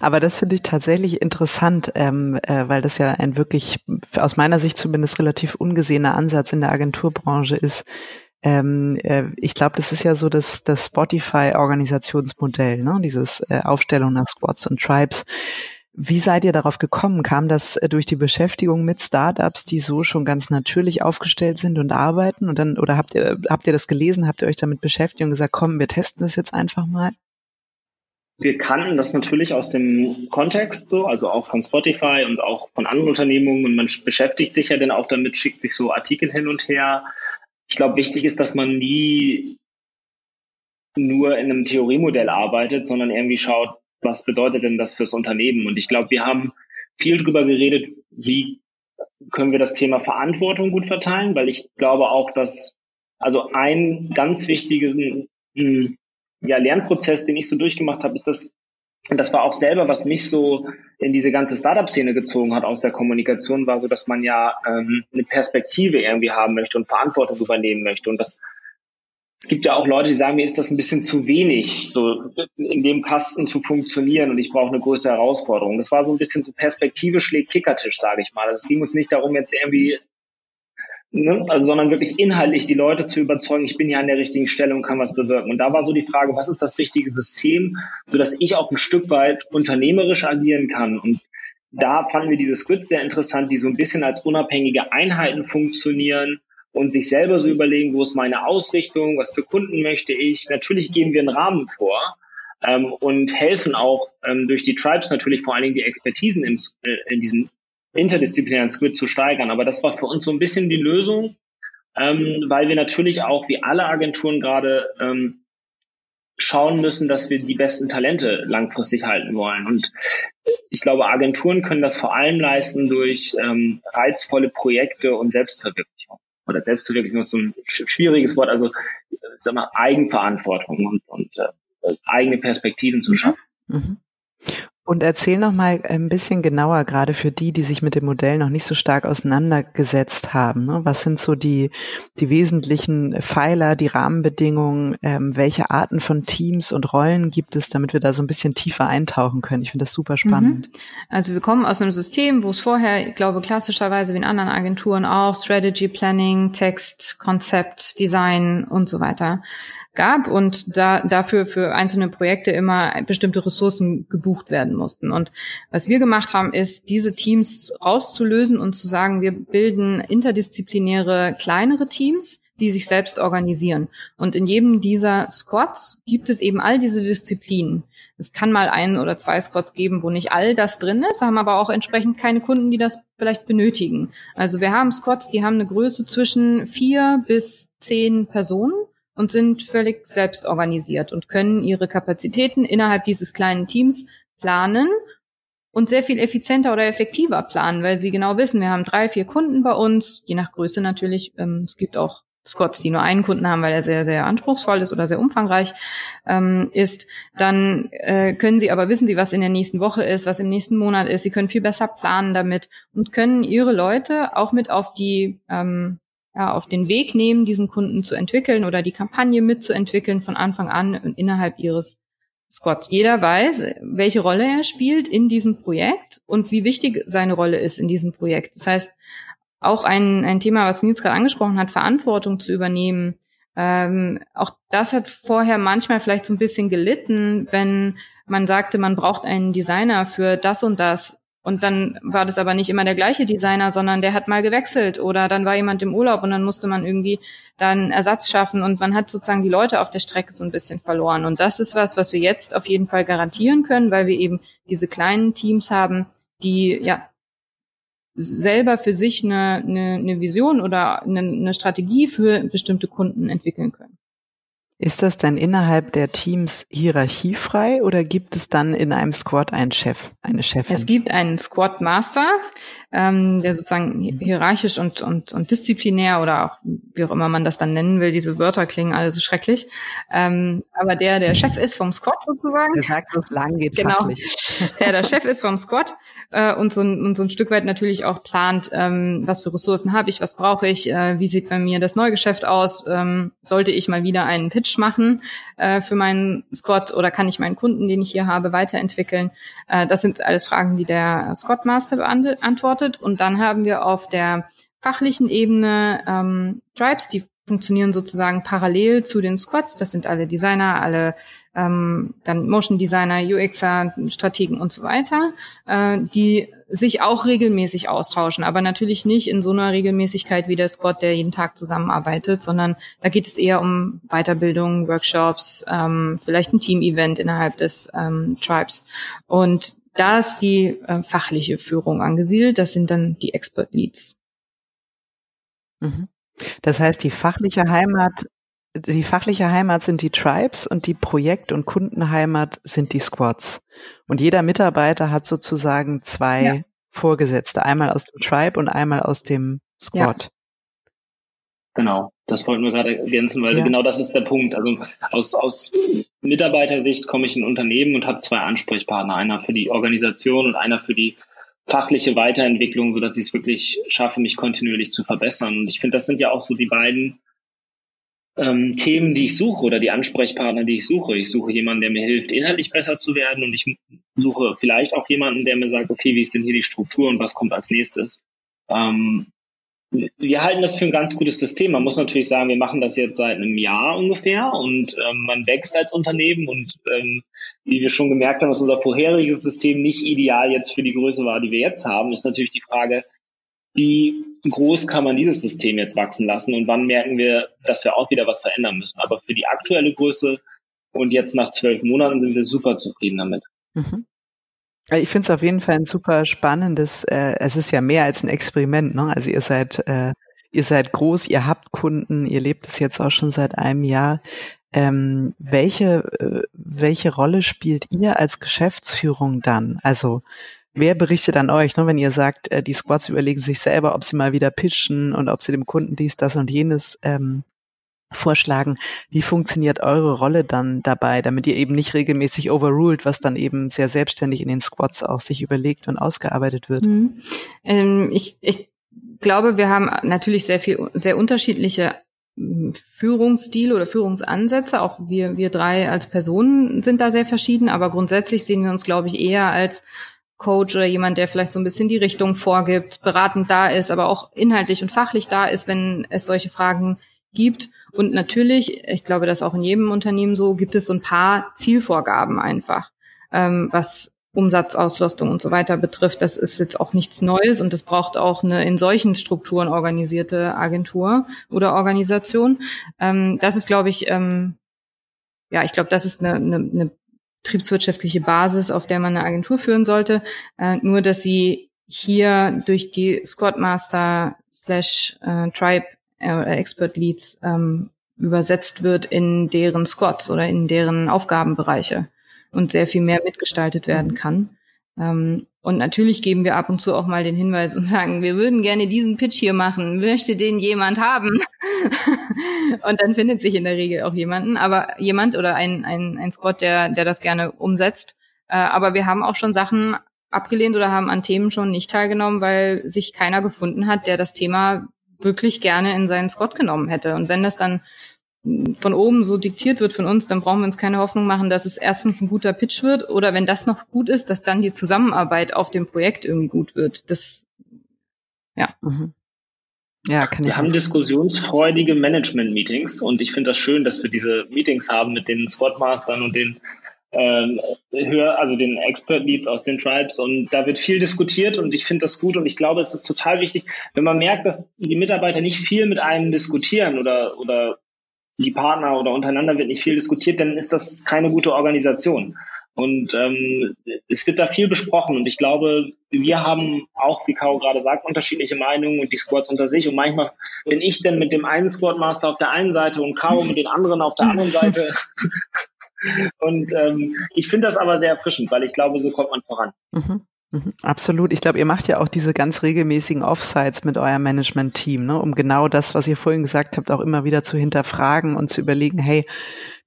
Aber das finde ich tatsächlich interessant, ähm, äh, weil das ja ein wirklich, aus meiner Sicht zumindest relativ ungesehener Ansatz in der Agenturbranche ist. Ähm, äh, ich glaube, das ist ja so das, das Spotify-Organisationsmodell, ne? dieses äh, Aufstellung nach Squads und Tribes. Wie seid ihr darauf gekommen? Kam das äh, durch die Beschäftigung mit Startups, die so schon ganz natürlich aufgestellt sind und arbeiten? Und dann, oder habt ihr, habt ihr das gelesen? Habt ihr euch damit beschäftigt und gesagt, komm, wir testen das jetzt einfach mal? Wir kannten das natürlich aus dem Kontext so, also auch von Spotify und auch von anderen Unternehmungen und man beschäftigt sich ja dann auch damit, schickt sich so Artikel hin und her. Ich glaube, wichtig ist, dass man nie nur in einem Theoriemodell arbeitet, sondern irgendwie schaut, was bedeutet denn das fürs Unternehmen? Und ich glaube, wir haben viel drüber geredet, wie können wir das Thema Verantwortung gut verteilen, weil ich glaube auch, dass also ein ganz wichtigen hm, ja, Lernprozess, den ich so durchgemacht habe, ist das, und das war auch selber, was mich so in diese ganze Startup-Szene gezogen hat aus der Kommunikation, war so, dass man ja ähm, eine Perspektive irgendwie haben möchte und Verantwortung übernehmen möchte. Und das es gibt ja auch Leute, die sagen, mir ist das ein bisschen zu wenig, so in dem Kasten zu funktionieren und ich brauche eine größere Herausforderung. Das war so ein bisschen so Perspektive schlägt Kickertisch, sage ich mal. Also es ging uns nicht darum, jetzt irgendwie, ne, also sondern wirklich inhaltlich die Leute zu überzeugen, ich bin ja an der richtigen Stelle und kann was bewirken. Und da war so die Frage, was ist das richtige System, so dass ich auch ein Stück weit unternehmerisch agieren kann. Und da fanden wir diese Squids sehr interessant, die so ein bisschen als unabhängige Einheiten funktionieren und sich selber so überlegen, wo ist meine Ausrichtung, was für Kunden möchte ich. Natürlich geben wir einen Rahmen vor, ähm, und helfen auch ähm, durch die Tribes natürlich vor allen Dingen die Expertisen im, äh, in diesem interdisziplinären Squid zu steigern. Aber das war für uns so ein bisschen die Lösung, ähm, weil wir natürlich auch wie alle Agenturen gerade ähm, schauen müssen, dass wir die besten Talente langfristig halten wollen. Und ich glaube, Agenturen können das vor allem leisten durch ähm, reizvolle Projekte und Selbstverwirklichung. Oder Selbstverwirklichung ist so ein schwieriges Wort, also sag mal, Eigenverantwortung und, und äh, eigene Perspektiven zu mhm. schaffen. Mhm. Und erzähl noch mal ein bisschen genauer, gerade für die, die sich mit dem Modell noch nicht so stark auseinandergesetzt haben. Ne? Was sind so die, die wesentlichen Pfeiler, die Rahmenbedingungen? Ähm, welche Arten von Teams und Rollen gibt es, damit wir da so ein bisschen tiefer eintauchen können? Ich finde das super spannend. Mhm. Also wir kommen aus einem System, wo es vorher, ich glaube, klassischerweise wie in anderen Agenturen auch Strategy Planning, Text, Konzept, Design und so weiter gab und da dafür für einzelne Projekte immer bestimmte Ressourcen gebucht werden mussten. Und was wir gemacht haben, ist, diese Teams rauszulösen und zu sagen, wir bilden interdisziplinäre kleinere Teams, die sich selbst organisieren. Und in jedem dieser Squads gibt es eben all diese Disziplinen. Es kann mal ein oder zwei Squads geben, wo nicht all das drin ist, haben aber auch entsprechend keine Kunden, die das vielleicht benötigen. Also wir haben Squads, die haben eine Größe zwischen vier bis zehn Personen und sind völlig selbst organisiert und können ihre Kapazitäten innerhalb dieses kleinen Teams planen und sehr viel effizienter oder effektiver planen, weil sie genau wissen, wir haben drei, vier Kunden bei uns, je nach Größe natürlich. Ähm, es gibt auch Squads, die nur einen Kunden haben, weil er sehr, sehr anspruchsvoll ist oder sehr umfangreich ähm, ist, dann äh, können sie aber wissen sie, was in der nächsten Woche ist, was im nächsten Monat ist. Sie können viel besser planen damit und können ihre Leute auch mit auf die ähm, ja, auf den Weg nehmen, diesen Kunden zu entwickeln oder die Kampagne mitzuentwickeln von Anfang an innerhalb ihres Squads. Jeder weiß, welche Rolle er spielt in diesem Projekt und wie wichtig seine Rolle ist in diesem Projekt. Das heißt, auch ein, ein Thema, was Nils gerade angesprochen hat, Verantwortung zu übernehmen. Ähm, auch das hat vorher manchmal vielleicht so ein bisschen gelitten, wenn man sagte, man braucht einen Designer für das und das und dann war das aber nicht immer der gleiche Designer, sondern der hat mal gewechselt oder dann war jemand im Urlaub und dann musste man irgendwie dann Ersatz schaffen und man hat sozusagen die Leute auf der Strecke so ein bisschen verloren. Und das ist was, was wir jetzt auf jeden Fall garantieren können, weil wir eben diese kleinen Teams haben, die ja selber für sich eine, eine, eine Vision oder eine, eine Strategie für bestimmte Kunden entwickeln können. Ist das dann innerhalb der Teams hierarchiefrei oder gibt es dann in einem Squad einen Chef, eine Chefin? Es gibt einen Squad Master, ähm, der sozusagen hierarchisch und, und, und disziplinär oder auch wie auch immer man das dann nennen will, diese Wörter klingen alle so schrecklich. Ähm, aber der der Chef ist vom Squad sozusagen. Der sagt, so lang geht genau. Fachlich. Der der Chef ist vom Squad äh, und, so ein, und so ein Stück weit natürlich auch plant, ähm, was für Ressourcen habe ich, was brauche ich, äh, wie sieht bei mir das Neugeschäft aus, ähm, sollte ich mal wieder einen Pitch Pitch machen äh, für meinen Squad oder kann ich meinen Kunden, den ich hier habe, weiterentwickeln? Äh, das sind alles Fragen, die der Squad Master beantwortet. Und dann haben wir auf der fachlichen Ebene ähm, Tribes, die funktionieren sozusagen parallel zu den Squads. Das sind alle Designer, alle ähm, dann Motion Designer, UXer, Strategen und so weiter, äh, die sich auch regelmäßig austauschen, aber natürlich nicht in so einer Regelmäßigkeit wie der Squad, der jeden Tag zusammenarbeitet, sondern da geht es eher um Weiterbildung, Workshops, ähm, vielleicht ein Team-Event innerhalb des ähm, Tribes. Und da ist die äh, fachliche Führung angesiedelt. Das sind dann die Expert Leads. Mhm. Das heißt, die fachliche Heimat, die fachliche Heimat sind die Tribes und die Projekt- und Kundenheimat sind die Squads. Und jeder Mitarbeiter hat sozusagen zwei ja. Vorgesetzte, einmal aus dem Tribe und einmal aus dem Squad. Ja. Genau, das wollten wir gerade ergänzen, weil ja. genau das ist der Punkt. Also aus, aus Mitarbeitersicht komme ich in ein Unternehmen und habe zwei Ansprechpartner, einer für die Organisation und einer für die fachliche Weiterentwicklung, so dass ich es wirklich schaffe, mich kontinuierlich zu verbessern. Und ich finde, das sind ja auch so die beiden ähm, Themen, die ich suche oder die Ansprechpartner, die ich suche. Ich suche jemanden, der mir hilft, inhaltlich besser zu werden und ich suche vielleicht auch jemanden, der mir sagt, okay, wie ist denn hier die Struktur und was kommt als nächstes? Ähm, wir halten das für ein ganz gutes System. Man muss natürlich sagen, wir machen das jetzt seit einem Jahr ungefähr und ähm, man wächst als Unternehmen und ähm, wie wir schon gemerkt haben, dass unser vorheriges System nicht ideal jetzt für die Größe war, die wir jetzt haben, ist natürlich die Frage, wie groß kann man dieses System jetzt wachsen lassen und wann merken wir, dass wir auch wieder was verändern müssen. Aber für die aktuelle Größe Und jetzt nach zwölf Monaten sind wir super zufrieden damit. Mhm. Ich finde es auf jeden Fall ein super spannendes, äh, es ist ja mehr als ein Experiment, ne? Also ihr seid, äh, ihr seid groß, ihr habt Kunden, ihr lebt es jetzt auch schon seit einem Jahr. Ähm, welche, äh, welche Rolle spielt ihr als Geschäftsführung dann? Also wer berichtet an euch, ne, wenn ihr sagt, äh, die Squads überlegen sich selber, ob sie mal wieder pitchen und ob sie dem Kunden dies, das und jenes ähm, vorschlagen. Wie funktioniert eure Rolle dann dabei, damit ihr eben nicht regelmäßig overruled, was dann eben sehr selbstständig in den Squads auch sich überlegt und ausgearbeitet wird? Mhm. Ähm, ich, ich glaube, wir haben natürlich sehr viel, sehr unterschiedliche hm, Führungsstil oder Führungsansätze. Auch wir, wir drei als Personen sind da sehr verschieden, aber grundsätzlich sehen wir uns, glaube ich, eher als Coach oder jemand, der vielleicht so ein bisschen die Richtung vorgibt, beratend da ist, aber auch inhaltlich und fachlich da ist, wenn es solche Fragen gibt. Und natürlich, ich glaube, das auch in jedem Unternehmen so, gibt es so ein paar Zielvorgaben einfach, ähm, was Umsatzauslastung und so weiter betrifft. Das ist jetzt auch nichts Neues und das braucht auch eine in solchen Strukturen organisierte Agentur oder Organisation. Ähm, das ist, glaube ich, ähm, ja, ich glaube, das ist eine, eine, eine betriebswirtschaftliche Basis, auf der man eine Agentur führen sollte. Äh, nur, dass sie hier durch die Squadmaster slash äh, Tribe äh, Expert Leads ähm, übersetzt wird in deren Squads oder in deren Aufgabenbereiche und sehr viel mehr mitgestaltet werden mhm. kann. Ähm, und natürlich geben wir ab und zu auch mal den Hinweis und sagen, wir würden gerne diesen Pitch hier machen. Möchte den jemand haben? und dann findet sich in der Regel auch jemanden, aber jemand oder ein, ein, ein Squad, der, der das gerne umsetzt. Äh, aber wir haben auch schon Sachen abgelehnt oder haben an Themen schon nicht teilgenommen, weil sich keiner gefunden hat, der das Thema wirklich gerne in seinen Squad genommen hätte. Und wenn das dann von oben so diktiert wird von uns, dann brauchen wir uns keine Hoffnung machen, dass es erstens ein guter Pitch wird oder wenn das noch gut ist, dass dann die Zusammenarbeit auf dem Projekt irgendwie gut wird. Das, ja. Mhm. Ja, kann wir haben diskussionsfreudige Management-Meetings und ich finde das schön, dass wir diese Meetings haben mit den Squadmastern und den ähm, höher, also den Expert Leads aus den Tribes und da wird viel diskutiert und ich finde das gut und ich glaube, es ist total wichtig, wenn man merkt, dass die Mitarbeiter nicht viel mit einem diskutieren oder oder die Partner oder untereinander wird nicht viel diskutiert, dann ist das keine gute Organisation. Und ähm, es wird da viel besprochen und ich glaube, wir haben auch, wie Caro gerade sagt, unterschiedliche Meinungen und die Squads unter sich. Und manchmal bin ich dann mit dem einen Squadmaster auf der einen Seite und Caro mit den anderen auf der anderen Seite. und ähm, ich finde das aber sehr erfrischend, weil ich glaube, so kommt man voran. Mhm. Mhm, absolut. Ich glaube, ihr macht ja auch diese ganz regelmäßigen Offsites mit eurem Management-Team, ne, um genau das, was ihr vorhin gesagt habt, auch immer wieder zu hinterfragen und zu überlegen, hey,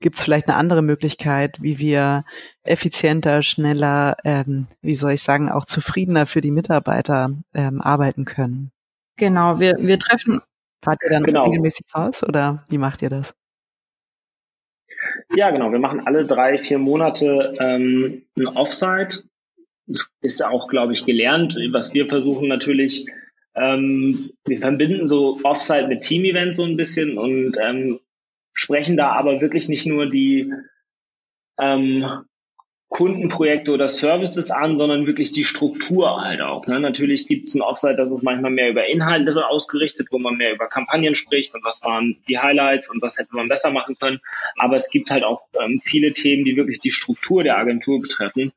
gibt es vielleicht eine andere Möglichkeit, wie wir effizienter, schneller, ähm, wie soll ich sagen, auch zufriedener für die Mitarbeiter ähm, arbeiten können? Genau, wir, wir treffen. Fahrt ihr dann genau. regelmäßig raus oder wie macht ihr das? Ja, genau. Wir machen alle drei, vier Monate ähm, ein Offsite ist auch, glaube ich, gelernt. Was wir versuchen natürlich, ähm, wir verbinden so Offsite mit Team-Events so ein bisschen und ähm, sprechen da aber wirklich nicht nur die ähm, Kundenprojekte oder Services an, sondern wirklich die Struktur halt auch. Ne? Natürlich gibt es ein Offsite, das ist manchmal mehr über Inhalte ausgerichtet, wo man mehr über Kampagnen spricht und was waren die Highlights und was hätte man besser machen können. Aber es gibt halt auch ähm, viele Themen, die wirklich die Struktur der Agentur betreffen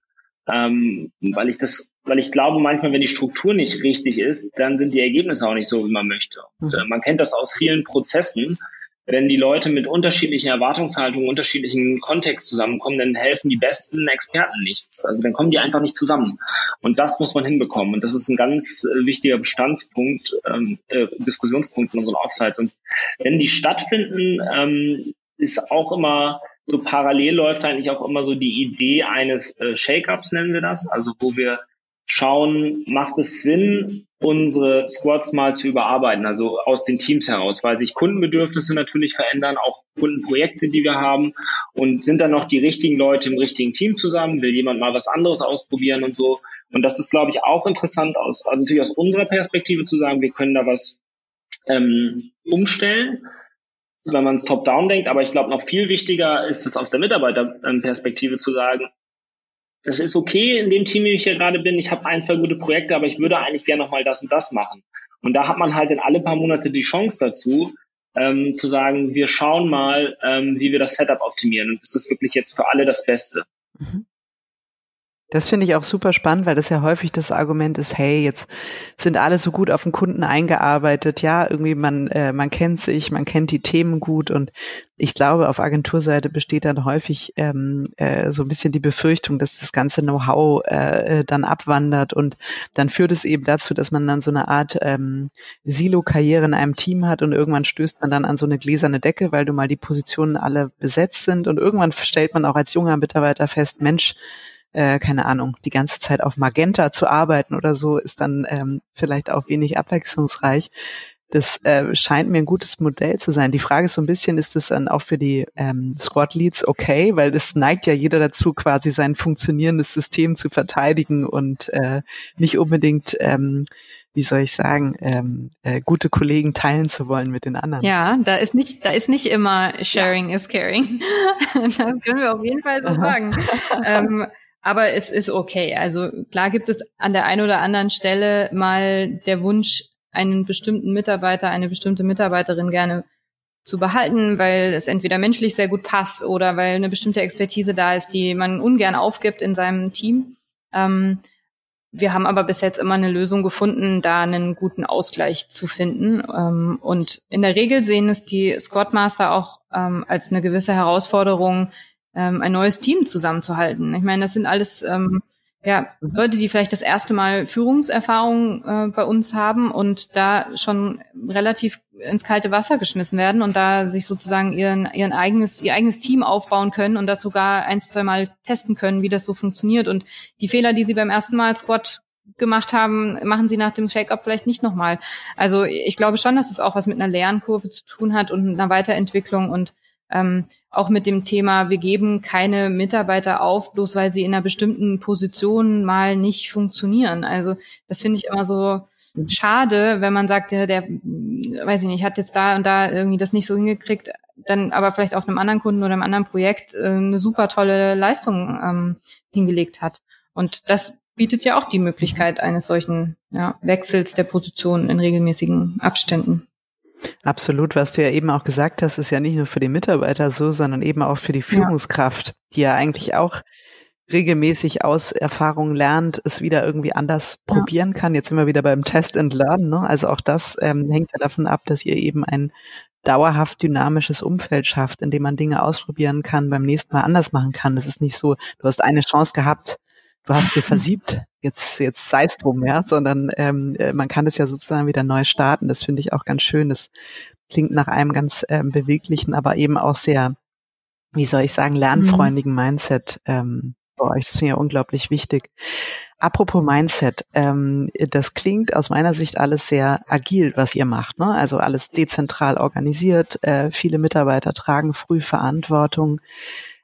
ähm, weil ich das, weil ich glaube, manchmal, wenn die Struktur nicht richtig ist, dann sind die Ergebnisse auch nicht so, wie man möchte. Und, äh, man kennt das aus vielen Prozessen. Wenn die Leute mit unterschiedlichen Erwartungshaltungen, unterschiedlichen Kontext zusammenkommen, dann helfen die besten Experten nichts. Also dann kommen die einfach nicht zusammen. Und das muss man hinbekommen. Und das ist ein ganz äh, wichtiger Bestandspunkt, ähm, äh, Diskussionspunkt in unseren Offsites. Und wenn die stattfinden, ähm, ist auch immer so parallel läuft eigentlich auch immer so die Idee eines äh, Shake-ups, nennen wir das, also wo wir schauen, macht es Sinn, unsere Squads mal zu überarbeiten, also aus den Teams heraus, weil sich Kundenbedürfnisse natürlich verändern, auch Kundenprojekte, die wir haben. Und sind dann noch die richtigen Leute im richtigen Team zusammen, will jemand mal was anderes ausprobieren und so. Und das ist, glaube ich, auch interessant aus, also natürlich aus unserer Perspektive zu sagen, wir können da was ähm, umstellen wenn man es top-down denkt. Aber ich glaube, noch viel wichtiger ist es aus der Mitarbeiterperspektive zu sagen, das ist okay in dem Team, wie ich hier gerade bin. Ich habe ein, zwei gute Projekte, aber ich würde eigentlich gerne noch mal das und das machen. Und da hat man halt in alle paar Monate die Chance dazu, ähm, zu sagen, wir schauen mal, ähm, wie wir das Setup optimieren. Und ist das wirklich jetzt für alle das Beste? Mhm. Das finde ich auch super spannend, weil das ja häufig das Argument ist, hey, jetzt sind alle so gut auf den Kunden eingearbeitet, ja, irgendwie man, äh, man kennt sich, man kennt die Themen gut. Und ich glaube, auf Agenturseite besteht dann häufig ähm, äh, so ein bisschen die Befürchtung, dass das ganze Know-how äh, äh dann abwandert. Und dann führt es eben dazu, dass man dann so eine Art ähm, Silo-Karriere in einem Team hat und irgendwann stößt man dann an so eine gläserne Decke, weil du mal die Positionen alle besetzt sind. Und irgendwann stellt man auch als junger Mitarbeiter fest, Mensch, äh, keine Ahnung, die ganze Zeit auf Magenta zu arbeiten oder so, ist dann ähm, vielleicht auch wenig abwechslungsreich. Das äh, scheint mir ein gutes Modell zu sein. Die Frage ist so ein bisschen, ist das dann auch für die ähm, Squad Leads okay? Weil es neigt ja jeder dazu, quasi sein funktionierendes System zu verteidigen und äh, nicht unbedingt, ähm, wie soll ich sagen, ähm, äh, gute Kollegen teilen zu wollen mit den anderen. Ja, da ist nicht, da ist nicht immer Sharing ja. is Caring. das können wir auf jeden Fall so sagen. ähm, aber es ist okay. Also klar gibt es an der einen oder anderen Stelle mal der Wunsch, einen bestimmten Mitarbeiter, eine bestimmte Mitarbeiterin gerne zu behalten, weil es entweder menschlich sehr gut passt oder weil eine bestimmte Expertise da ist, die man ungern aufgibt in seinem Team. Ähm, wir haben aber bis jetzt immer eine Lösung gefunden, da einen guten Ausgleich zu finden. Ähm, und in der Regel sehen es die Squadmaster auch ähm, als eine gewisse Herausforderung, ähm, ein neues Team zusammenzuhalten. Ich meine, das sind alles ähm, ja, Leute, die vielleicht das erste Mal Führungserfahrung äh, bei uns haben und da schon relativ ins kalte Wasser geschmissen werden und da sich sozusagen ihren, ihren eigenes, ihr eigenes Team aufbauen können und das sogar ein, zwei Mal testen können, wie das so funktioniert. Und die Fehler, die sie beim ersten Mal Squad gemacht haben, machen sie nach dem Shake-up vielleicht nicht nochmal. Also ich glaube schon, dass es auch was mit einer Lernkurve zu tun hat und einer Weiterentwicklung und ähm, auch mit dem Thema, wir geben keine Mitarbeiter auf, bloß weil sie in einer bestimmten Position mal nicht funktionieren. Also das finde ich immer so schade, wenn man sagt, der, der, weiß ich nicht, hat jetzt da und da irgendwie das nicht so hingekriegt, dann aber vielleicht auf einem anderen Kunden oder einem anderen Projekt äh, eine super tolle Leistung ähm, hingelegt hat. Und das bietet ja auch die Möglichkeit eines solchen ja, Wechsels der Position in regelmäßigen Abständen. Absolut, was du ja eben auch gesagt hast, ist ja nicht nur für den Mitarbeiter so, sondern eben auch für die Führungskraft, ja. die ja eigentlich auch regelmäßig aus Erfahrung lernt, es wieder irgendwie anders ja. probieren kann. Jetzt sind wir wieder beim Test and Learn. Ne? Also auch das ähm, hängt ja davon ab, dass ihr eben ein dauerhaft dynamisches Umfeld schafft, in dem man Dinge ausprobieren kann, beim nächsten Mal anders machen kann. Es ist nicht so, du hast eine Chance gehabt, du hast dir versiebt, jetzt, jetzt sei es drum, ja, sondern ähm, äh, man kann es ja sozusagen wieder neu starten. Das finde ich auch ganz schön. Das klingt nach einem ganz ähm, beweglichen, aber eben auch sehr, wie soll ich sagen, lernfreundlichen mhm. Mindset ähm, bei euch. Das finde ich ja unglaublich wichtig. Apropos Mindset, ähm, das klingt aus meiner Sicht alles sehr agil, was ihr macht. Ne? Also alles dezentral organisiert, äh, viele Mitarbeiter tragen früh Verantwortung.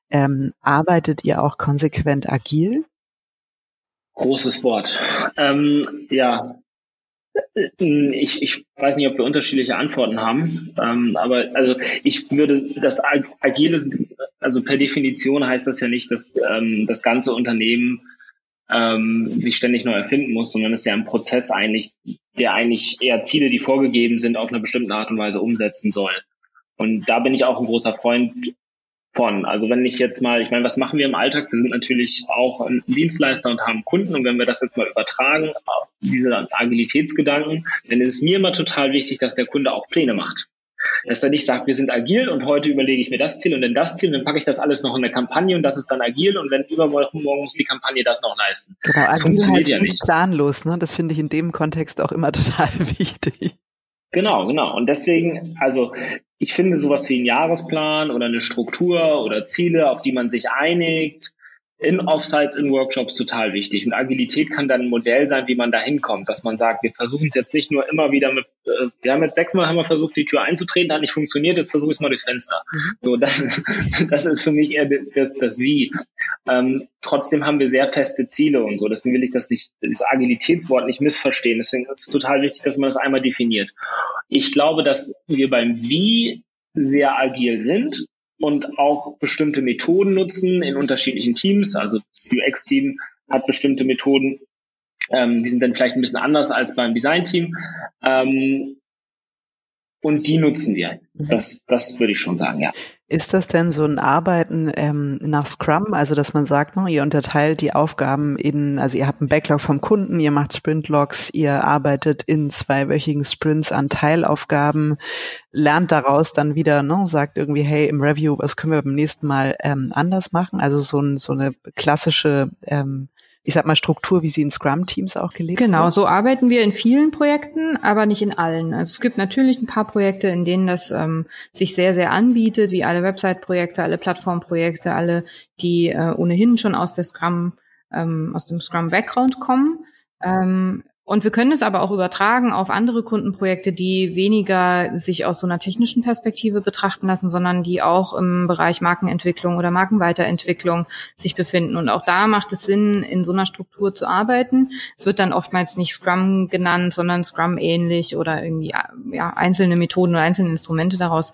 Ähm, arbeitet ihr auch konsequent agil? Großes Wort. Ähm, ja, ich, ich weiß nicht, ob wir unterschiedliche Antworten haben, ähm, aber also ich würde das Agile, also per Definition heißt das ja nicht, dass ähm, das ganze Unternehmen ähm, sich ständig neu erfinden muss, sondern es ist ja ein Prozess eigentlich, der eigentlich eher Ziele, die vorgegeben sind, auf eine bestimmte Art und Weise umsetzen soll. Und da bin ich auch ein großer Freund von. Also wenn ich jetzt mal, ich meine, was machen wir im Alltag? Wir sind natürlich auch ein Dienstleister und haben Kunden und wenn wir das jetzt mal übertragen, diese Agilitätsgedanken, dann ist es mir immer total wichtig, dass der Kunde auch Pläne macht. Dass er nicht sagt, wir sind agil und heute überlege ich mir das Ziel und dann das Ziel und dann packe ich das alles noch in eine Kampagne und das ist dann agil und wenn übermorgen muss die Kampagne das noch leisten. Genau, das funktioniert ja nicht. planlos, ne? Das finde ich in dem Kontext auch immer total wichtig. Genau, genau. Und deswegen, also ich finde sowas wie ein Jahresplan oder eine Struktur oder Ziele, auf die man sich einigt, in Offsites, in Workshops total wichtig. Und Agilität kann dann ein Modell sein, wie man da hinkommt, dass man sagt, wir versuchen es jetzt nicht nur immer wieder mit, äh, wir haben jetzt sechsmal haben wir versucht, die Tür einzutreten, hat nicht funktioniert, jetzt versuche ich es mal durchs Fenster. Mhm. So, das, das ist für mich eher das, das Wie. Ähm, trotzdem haben wir sehr feste Ziele und so. Deswegen will ich das nicht, das Agilitätswort nicht missverstehen. Deswegen ist es total wichtig, dass man das einmal definiert. Ich glaube, dass wir beim Wie sehr agil sind und auch bestimmte Methoden nutzen in unterschiedlichen Teams. Also das UX-Team hat bestimmte Methoden, ähm, die sind dann vielleicht ein bisschen anders als beim Design-Team. Ähm, Und die nutzen wir. Das, das würde ich schon sagen, ja. Ist das denn so ein Arbeiten ähm, nach Scrum, also dass man sagt, no, ihr unterteilt die Aufgaben in, also ihr habt einen Backlog vom Kunden, ihr macht Sprintlogs, ihr arbeitet in zweiwöchigen Sprints an Teilaufgaben, lernt daraus dann wieder, ne, sagt irgendwie, hey, im Review, was können wir beim nächsten Mal ähm, anders machen? Also so, ein, so eine klassische ähm, ich sag mal, Struktur, wie sie in Scrum-Teams auch gelebt Genau, wird? so arbeiten wir in vielen Projekten, aber nicht in allen. Also es gibt natürlich ein paar Projekte, in denen das ähm, sich sehr, sehr anbietet, wie alle Website-Projekte, alle Plattform-Projekte, alle, die äh, ohnehin schon aus der Scrum, ähm, aus dem Scrum-Background kommen. Ähm, und wir können es aber auch übertragen auf andere Kundenprojekte, die weniger sich aus so einer technischen Perspektive betrachten lassen, sondern die auch im Bereich Markenentwicklung oder Markenweiterentwicklung sich befinden. Und auch da macht es Sinn, in so einer Struktur zu arbeiten. Es wird dann oftmals nicht Scrum genannt, sondern Scrum ähnlich oder irgendwie ja, einzelne Methoden oder einzelne Instrumente daraus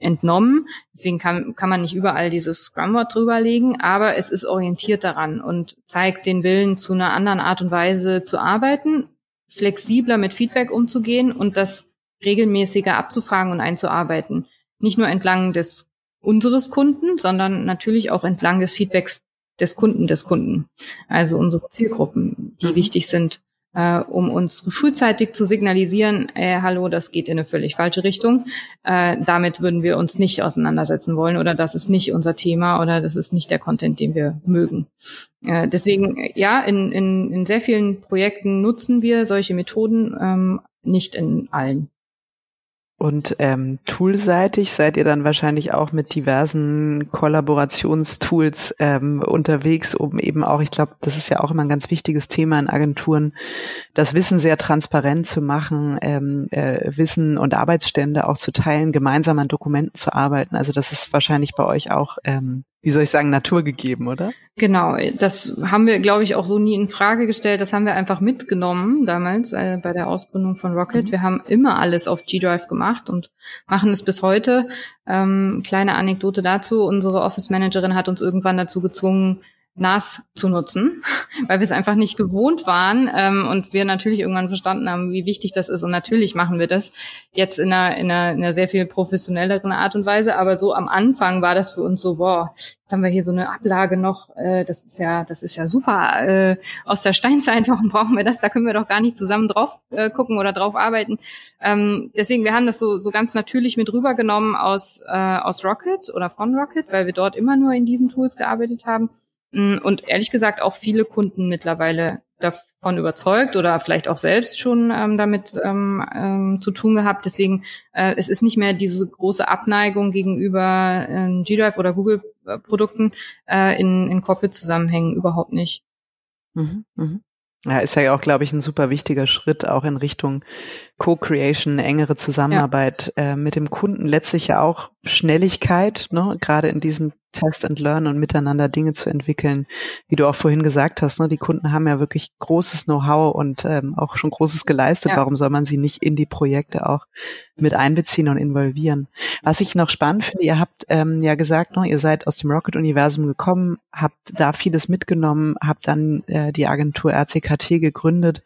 entnommen. Deswegen kann, kann man nicht überall dieses Scrum-Wort drüberlegen, aber es ist orientiert daran und zeigt den Willen, zu einer anderen Art und Weise zu arbeiten flexibler mit Feedback umzugehen und das regelmäßiger abzufragen und einzuarbeiten. Nicht nur entlang des unseres Kunden, sondern natürlich auch entlang des Feedbacks des Kunden des Kunden. Also unsere Zielgruppen, die mhm. wichtig sind äh, um uns frühzeitig zu signalisieren, äh, hallo, das geht in eine völlig falsche Richtung. Äh, damit würden wir uns nicht auseinandersetzen wollen oder das ist nicht unser Thema oder das ist nicht der Content, den wir mögen. Äh, deswegen, ja, in, in, in sehr vielen Projekten nutzen wir solche Methoden, ähm, nicht in allen. Und ähm, toolseitig seid ihr dann wahrscheinlich auch mit diversen Kollaborationstools ähm, unterwegs, um eben auch, ich glaube, das ist ja auch immer ein ganz wichtiges Thema in Agenturen, das Wissen sehr transparent zu machen, ähm, äh, Wissen und Arbeitsstände auch zu teilen, gemeinsam an Dokumenten zu arbeiten. Also das ist wahrscheinlich bei euch auch ähm, wie soll ich sagen, Natur gegeben, oder? Genau, das haben wir, glaube ich, auch so nie in Frage gestellt. Das haben wir einfach mitgenommen damals äh, bei der Ausgründung von Rocket. Mhm. Wir haben immer alles auf G-Drive gemacht und machen es bis heute. Ähm, kleine Anekdote dazu. Unsere Office Managerin hat uns irgendwann dazu gezwungen, NAS zu nutzen, weil wir es einfach nicht gewohnt waren ähm, und wir natürlich irgendwann verstanden haben, wie wichtig das ist. Und natürlich machen wir das jetzt in einer, in einer, in einer sehr viel professionelleren Art und Weise. Aber so am Anfang war das für uns so, boah, jetzt haben wir hier so eine Ablage noch, äh, das ist ja, das ist ja super. Äh, aus der Steinzeit, warum brauchen wir das? Da können wir doch gar nicht zusammen drauf äh, gucken oder drauf arbeiten. Ähm, deswegen, wir haben das so, so ganz natürlich mit rübergenommen aus, äh, aus Rocket oder von Rocket, weil wir dort immer nur in diesen Tools gearbeitet haben und ehrlich gesagt auch viele Kunden mittlerweile davon überzeugt oder vielleicht auch selbst schon ähm, damit ähm, ähm, zu tun gehabt. Deswegen, äh, es ist nicht mehr diese große Abneigung gegenüber äh, G-Drive oder Google-Produkten äh, in, in Corporate-Zusammenhängen überhaupt nicht. Mhm, mh. Ja, ist ja auch, glaube ich, ein super wichtiger Schritt auch in Richtung Co-Creation, engere Zusammenarbeit ja. äh, mit dem Kunden, letztlich ja auch Schnelligkeit, ne, gerade in diesem Test and Learn und miteinander Dinge zu entwickeln. Wie du auch vorhin gesagt hast, ne, die Kunden haben ja wirklich großes Know-how und ähm, auch schon Großes geleistet. Ja. Warum soll man sie nicht in die Projekte auch mit einbeziehen und involvieren? Was ich noch spannend finde, ihr habt ähm, ja gesagt, ne, ihr seid aus dem Rocket-Universum gekommen, habt da vieles mitgenommen, habt dann äh, die Agentur RCKT gegründet.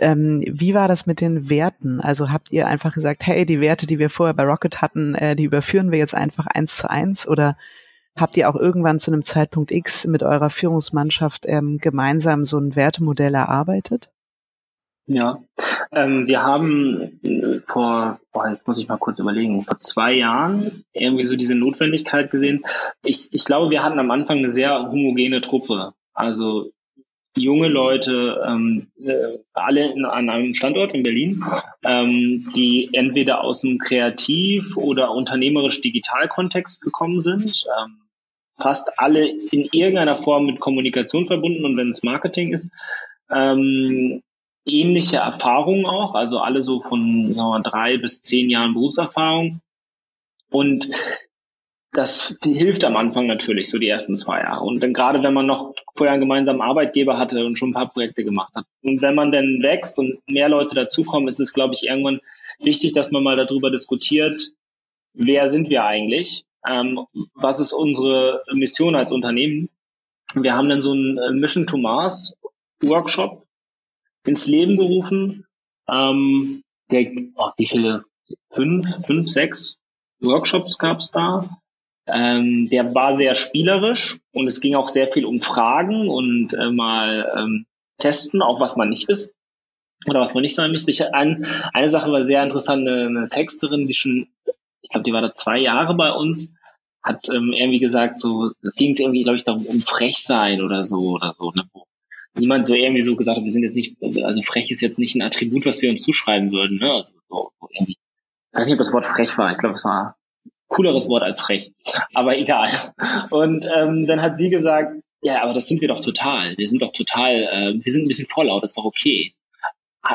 Ähm, wie war das mit den Werten? Also habt ihr einfach gesagt, hey, die Werte, die wir vorher bei Rocket hatten, äh, die überführen wir jetzt einfach eins zu eins oder habt ihr auch irgendwann zu einem Zeitpunkt X mit eurer Führungsmannschaft ähm, gemeinsam so ein Wertemodell erarbeitet? Ja, ähm, wir haben äh, vor, boah, jetzt muss ich mal kurz überlegen, vor zwei Jahren irgendwie so diese Notwendigkeit gesehen. Ich, ich glaube, wir hatten am Anfang eine sehr homogene Truppe. Also junge Leute, ähm, äh, alle in, an einem Standort in Berlin, ähm, die entweder aus dem Kreativ- oder unternehmerisch-Digital-Kontext gekommen sind. Ähm, fast alle in irgendeiner Form mit Kommunikation verbunden und wenn es Marketing ist, ähm, ähnliche Erfahrungen auch, also alle so von sagen wir, drei bis zehn Jahren Berufserfahrung. Und das hilft am Anfang natürlich, so die ersten zwei Jahre. Und dann gerade wenn man noch vorher einen gemeinsamen Arbeitgeber hatte und schon ein paar Projekte gemacht hat. Und wenn man dann wächst und mehr Leute dazukommen, ist es, glaube ich, irgendwann wichtig, dass man mal darüber diskutiert, wer sind wir eigentlich? Ähm, was ist unsere Mission als Unternehmen? Wir haben dann so einen äh, Mission to Mars Workshop ins Leben gerufen. Ähm, der, oh, wie viele fünf, fünf, sechs Workshops gab's da. Ähm, der war sehr spielerisch und es ging auch sehr viel um Fragen und äh, mal ähm, testen, auch was man nicht ist oder was man nicht sein müsste. Ich, ein, eine Sache war sehr interessant, eine, Texterin, die schon, ich glaube, die war da zwei Jahre bei uns, hat ähm, irgendwie gesagt, so, es ging irgendwie, glaube ich, darum, um frech sein oder so oder so, ne? Wo niemand so irgendwie so gesagt hat, wir sind jetzt nicht, also frech ist jetzt nicht ein Attribut, was wir uns zuschreiben würden, ne? Also so, so irgendwie. Ich weiß nicht, ob das Wort frech war. Ich glaube, es war cooleres Wort als frech. Aber egal. Und ähm, dann hat sie gesagt, ja, aber das sind wir doch total. Wir sind doch total, äh, wir sind ein bisschen vorlaut, ist doch okay.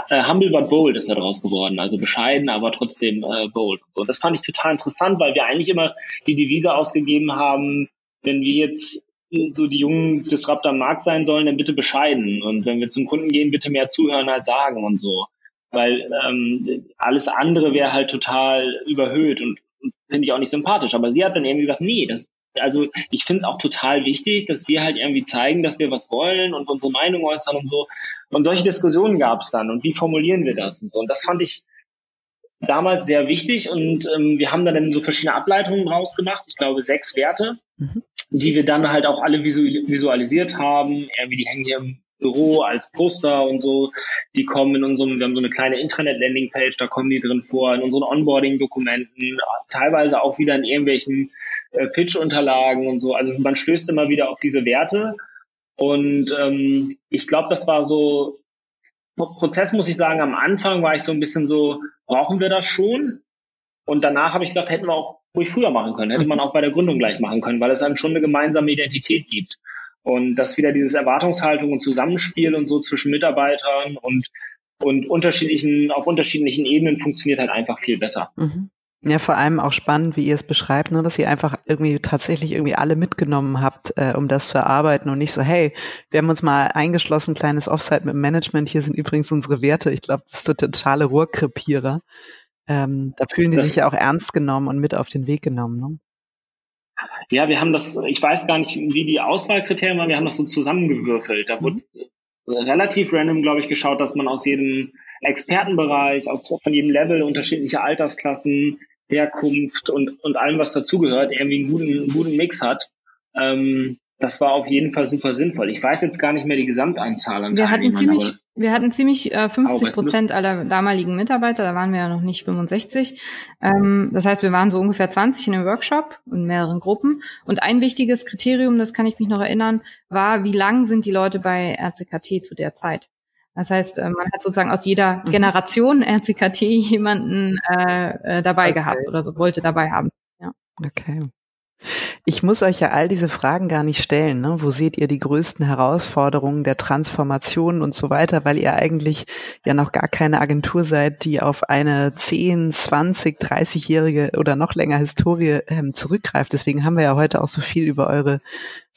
Äh, humble but bold ist da draus geworden, also bescheiden, aber trotzdem äh, bold. Und das fand ich total interessant, weil wir eigentlich immer die Devise ausgegeben haben, wenn wir jetzt so die jungen Disruptor am Markt sein sollen, dann bitte bescheiden. Und wenn wir zum Kunden gehen, bitte mehr zuhören als sagen und so. Weil ähm, alles andere wäre halt total überhöht und, und finde ich auch nicht sympathisch. Aber sie hat dann irgendwie gesagt, nee, das, also ich finde es auch total wichtig, dass wir halt irgendwie zeigen, dass wir was wollen und unsere Meinung äußern und so. Und solche Diskussionen gab es dann und wie formulieren wir das und so. Und das fand ich damals sehr wichtig und ähm, wir haben dann so verschiedene Ableitungen rausgemacht. Ich glaube sechs Werte, mhm. die wir dann halt auch alle visualisiert haben. Irgendwie die hängen hier im Büro als Poster und so. Die kommen in unserem, wir haben so eine kleine Intranet-Landing-Page, da kommen die drin vor, in unseren Onboarding-Dokumenten, teilweise auch wieder in irgendwelchen äh, Pitch-Unterlagen und so. Also man stößt immer wieder auf diese Werte. Und ähm, ich glaube, das war so, Prozess muss ich sagen, am Anfang war ich so ein bisschen so, brauchen wir das schon? Und danach habe ich gesagt, hätten wir auch ruhig früher machen können, hätte man auch bei der Gründung gleich machen können, weil es einem schon eine gemeinsame Identität gibt. Und dass wieder dieses Erwartungshaltung und Zusammenspiel und so zwischen Mitarbeitern und, und unterschiedlichen, auf unterschiedlichen Ebenen funktioniert halt einfach viel besser. Mhm. Ja, vor allem auch spannend, wie ihr es beschreibt, ne, dass ihr einfach irgendwie tatsächlich irgendwie alle mitgenommen habt, äh, um das zu erarbeiten und nicht so, hey, wir haben uns mal eingeschlossen, kleines Offsite mit dem Management, hier sind übrigens unsere Werte. Ich glaube, das ist so totale Rohrkrepierer. Ähm, da fühlen die das, sich ja auch ernst genommen und mit auf den Weg genommen. Ne? Ja, wir haben das, ich weiß gar nicht, wie die Auswahlkriterien waren, wir haben das so zusammengewürfelt. Da wurde relativ random, glaube ich, geschaut, dass man aus jedem Expertenbereich, aus, von jedem Level unterschiedliche Altersklassen, Herkunft und, und allem, was dazugehört, irgendwie einen guten, guten Mix hat. Ähm, das war auf jeden Fall super sinnvoll. Ich weiß jetzt gar nicht mehr die Gesamtanzahl an Wir hatten ziemlich, wir hatten ziemlich äh, 50 Prozent aller damaligen Mitarbeiter, da waren wir ja noch nicht 65. Ähm, das heißt, wir waren so ungefähr 20 in einem Workshop in mehreren Gruppen. Und ein wichtiges Kriterium, das kann ich mich noch erinnern, war, wie lang sind die Leute bei RCKT zu der Zeit? Das heißt, äh, man hat sozusagen aus jeder mhm. Generation RCKT jemanden äh, äh, dabei okay. gehabt oder so, wollte dabei haben. Ja. Okay. Ich muss euch ja all diese Fragen gar nicht stellen. Ne? Wo seht ihr die größten Herausforderungen der Transformation und so weiter, weil ihr eigentlich ja noch gar keine Agentur seid, die auf eine 10, 20, 30-jährige oder noch länger Historie ähm, zurückgreift. Deswegen haben wir ja heute auch so viel über eure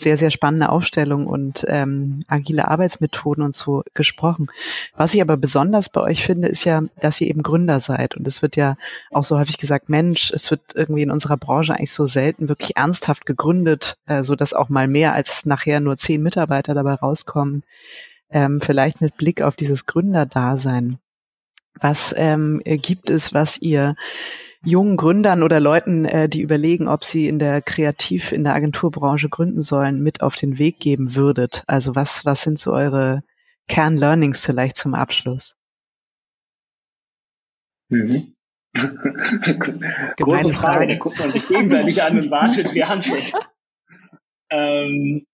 sehr, sehr spannende Aufstellung und ähm, agile Arbeitsmethoden und so gesprochen. Was ich aber besonders bei euch finde, ist ja, dass ihr eben Gründer seid. Und es wird ja auch so häufig gesagt, Mensch, es wird irgendwie in unserer Branche eigentlich so selten wirklich ernsthaft gegründet, äh, so dass auch mal mehr als nachher nur zehn Mitarbeiter dabei rauskommen. Ähm, vielleicht mit Blick auf dieses Gründerdasein. Was ähm, gibt es, was ihr jungen Gründern oder Leuten, äh, die überlegen, ob sie in der Kreativ, in der Agenturbranche gründen sollen, mit auf den Weg geben würdet? Also was, was sind so eure Kernlearnings vielleicht zum Abschluss? Mhm. Große Frage, da guckt man sich gegenseitig an und wartet, wer anfängt. Ähm,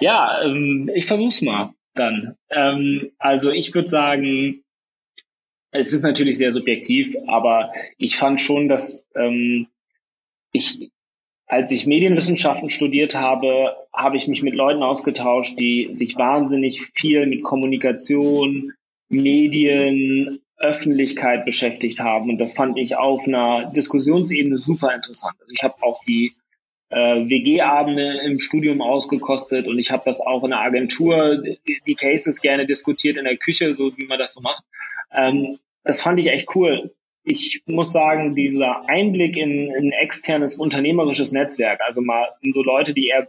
ja, ähm, ich versuch's mal dann. Ähm, also ich würde sagen, es ist natürlich sehr subjektiv, aber ich fand schon, dass ähm, ich, als ich Medienwissenschaften studiert habe, habe ich mich mit Leuten ausgetauscht, die sich wahnsinnig viel mit Kommunikation, Medien, Öffentlichkeit beschäftigt haben. Und das fand ich auf einer Diskussionsebene super interessant. Also ich habe auch die äh, WG-Abende im Studium ausgekostet und ich habe das auch in der Agentur, die Cases gerne diskutiert in der Küche, so wie man das so macht. Ähm, das fand ich echt cool. Ich muss sagen, dieser Einblick in, in externes unternehmerisches Netzwerk, also mal in so Leute, die eher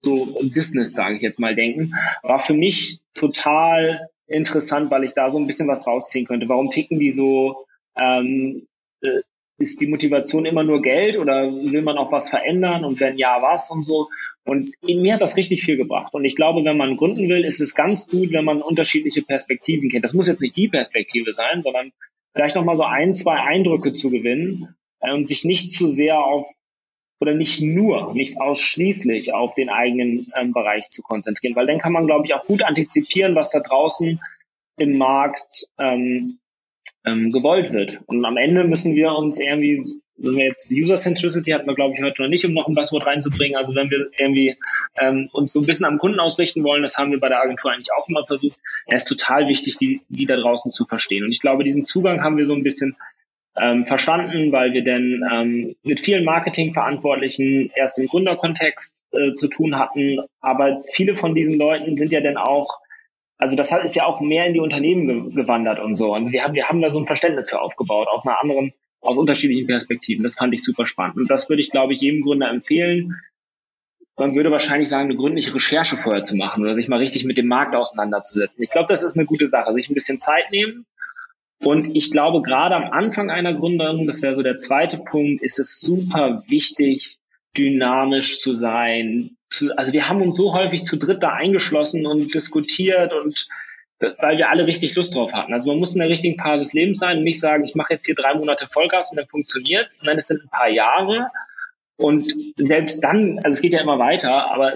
so Business, sage ich jetzt mal, denken, war für mich total interessant, weil ich da so ein bisschen was rausziehen könnte. Warum ticken die so? Ähm, äh, ist die Motivation immer nur Geld oder will man auch was verändern und wenn ja, was und so. Und mir hat das richtig viel gebracht. Und ich glaube, wenn man gründen will, ist es ganz gut, wenn man unterschiedliche Perspektiven kennt. Das muss jetzt nicht die Perspektive sein, sondern vielleicht nochmal so ein, zwei Eindrücke zu gewinnen äh, und sich nicht zu sehr auf oder nicht nur, nicht ausschließlich auf den eigenen ähm, Bereich zu konzentrieren, weil dann kann man, glaube ich, auch gut antizipieren, was da draußen im Markt ähm, ähm, gewollt wird. Und am Ende müssen wir uns irgendwie, wenn wir jetzt User Centricity hatten wir, glaube ich, heute noch nicht, um noch ein Passwort reinzubringen. Also wenn wir irgendwie ähm, uns so ein bisschen am Kunden ausrichten wollen, das haben wir bei der Agentur eigentlich auch immer versucht. Er ist total wichtig, die, die da draußen zu verstehen. Und ich glaube, diesen Zugang haben wir so ein bisschen ähm, verstanden, weil wir denn ähm, mit vielen Marketingverantwortlichen erst im Gründerkontext äh, zu tun hatten. Aber viele von diesen Leuten sind ja dann auch, also das ist ja auch mehr in die Unternehmen ge gewandert und so. Und wir haben, wir haben da so ein Verständnis für aufgebaut, auf einer anderen, aus unterschiedlichen Perspektiven. Das fand ich super spannend. Und das würde ich, glaube ich, jedem Gründer empfehlen. Man würde wahrscheinlich sagen, eine gründliche Recherche vorher zu machen oder sich mal richtig mit dem Markt auseinanderzusetzen. Ich glaube, das ist eine gute Sache. Sich ein bisschen Zeit nehmen, und ich glaube, gerade am Anfang einer Gründung, das wäre so der zweite Punkt, ist es super wichtig, dynamisch zu sein. Also wir haben uns so häufig zu dritt da eingeschlossen und diskutiert und weil wir alle richtig Lust drauf hatten. Also man muss in der richtigen Phase des Lebens sein und nicht sagen, ich mache jetzt hier drei Monate Vollgas und dann funktioniert's. Nein, es sind ein paar Jahre. Und selbst dann, also es geht ja immer weiter, aber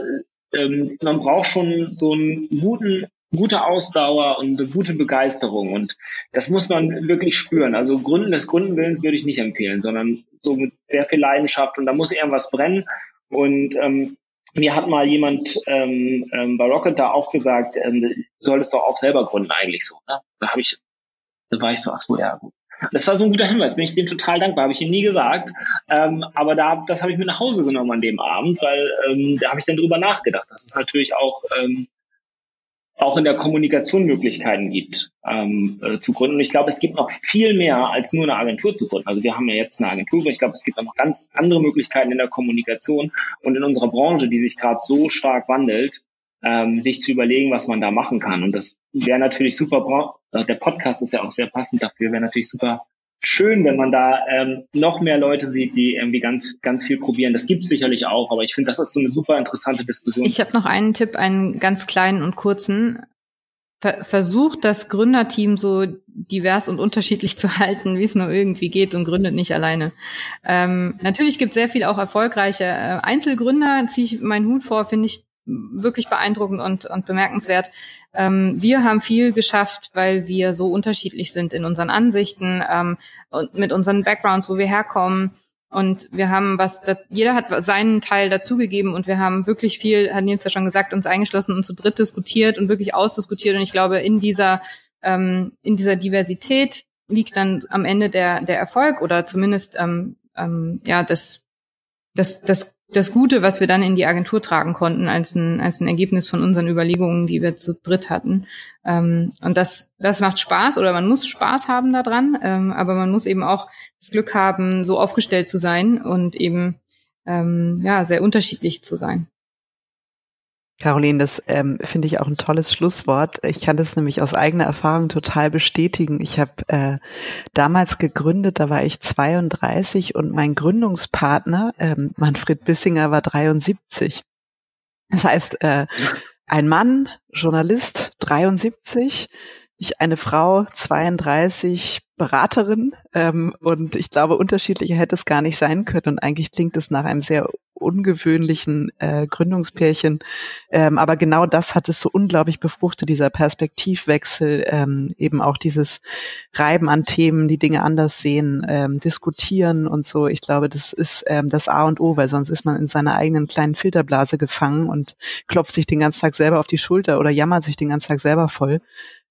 ähm, man braucht schon so einen guten gute Ausdauer und eine gute Begeisterung. Und das muss man wirklich spüren. Also Gründen des Gründenwillens würde ich nicht empfehlen, sondern so mit sehr viel Leidenschaft und da muss irgendwas brennen. Und ähm, mir hat mal jemand ähm, ähm, bei Rocket da auch gesagt, ähm, du solltest doch auch selber gründen eigentlich so. Ne? Da habe ich, da war ich so, ach so, ja gut. Das war so ein guter Hinweis, bin ich dem total dankbar, habe ich ihm nie gesagt. Ähm, aber da, das habe ich mir nach Hause genommen an dem Abend, weil ähm, da habe ich dann drüber nachgedacht. Das ist natürlich auch ähm, auch in der Kommunikation Möglichkeiten gibt ähm, äh, zu gründen. Und ich glaube, es gibt noch viel mehr als nur eine Agentur zu gründen. Also wir haben ja jetzt eine Agentur, aber ich glaube, es gibt auch noch ganz andere Möglichkeiten in der Kommunikation und in unserer Branche, die sich gerade so stark wandelt, ähm, sich zu überlegen, was man da machen kann. Und das wäre natürlich super. Der Podcast ist ja auch sehr passend dafür. Wäre natürlich super schön, wenn man da ähm, noch mehr Leute sieht, die irgendwie ganz, ganz viel probieren. Das gibt es sicherlich auch, aber ich finde, das ist so eine super interessante Diskussion. Ich habe noch einen Tipp, einen ganz kleinen und kurzen. Ver versucht das Gründerteam so divers und unterschiedlich zu halten, wie es nur irgendwie geht und gründet nicht alleine. Ähm, natürlich gibt es sehr viel auch erfolgreiche äh, Einzelgründer, ziehe ich meinen Hut vor, finde ich wirklich beeindruckend und, und bemerkenswert. Ähm, wir haben viel geschafft, weil wir so unterschiedlich sind in unseren Ansichten ähm, und mit unseren Backgrounds, wo wir herkommen. Und wir haben was, da, jeder hat seinen Teil dazugegeben und wir haben wirklich viel, hat Nils ja schon gesagt, uns eingeschlossen und zu dritt diskutiert und wirklich ausdiskutiert. Und ich glaube, in dieser, ähm, in dieser Diversität liegt dann am Ende der, der Erfolg oder zumindest ähm, ähm, ja das, das, das das Gute, was wir dann in die Agentur tragen konnten, als ein, als ein Ergebnis von unseren Überlegungen, die wir zu dritt hatten. Ähm, und das, das macht Spaß oder man muss Spaß haben daran, ähm, aber man muss eben auch das Glück haben, so aufgestellt zu sein und eben ähm, ja sehr unterschiedlich zu sein. Caroline, das ähm, finde ich auch ein tolles Schlusswort. Ich kann das nämlich aus eigener Erfahrung total bestätigen. Ich habe äh, damals gegründet, da war ich 32 und mein Gründungspartner, ähm, Manfred Bissinger, war 73. Das heißt, äh, ein Mann, Journalist, 73, ich eine Frau, 32, Beraterin ähm, und ich glaube, unterschiedlicher hätte es gar nicht sein können und eigentlich klingt es nach einem sehr ungewöhnlichen äh, Gründungspärchen. Ähm, aber genau das hat es so unglaublich befruchtet, dieser Perspektivwechsel, ähm, eben auch dieses Reiben an Themen, die Dinge anders sehen, ähm, diskutieren und so. Ich glaube, das ist ähm, das A und O, weil sonst ist man in seiner eigenen kleinen Filterblase gefangen und klopft sich den ganzen Tag selber auf die Schulter oder jammert sich den ganzen Tag selber voll.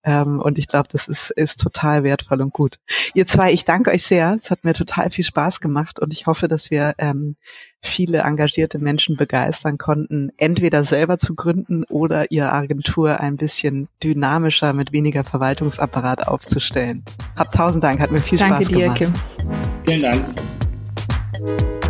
Ähm, und ich glaube, das ist, ist total wertvoll und gut. Ihr zwei, ich danke euch sehr. Es hat mir total viel Spaß gemacht und ich hoffe, dass wir ähm, viele engagierte Menschen begeistern konnten, entweder selber zu gründen oder ihre Agentur ein bisschen dynamischer mit weniger Verwaltungsapparat aufzustellen. Habt tausend Dank, hat mir viel danke Spaß dir, gemacht. Kim. Vielen Dank.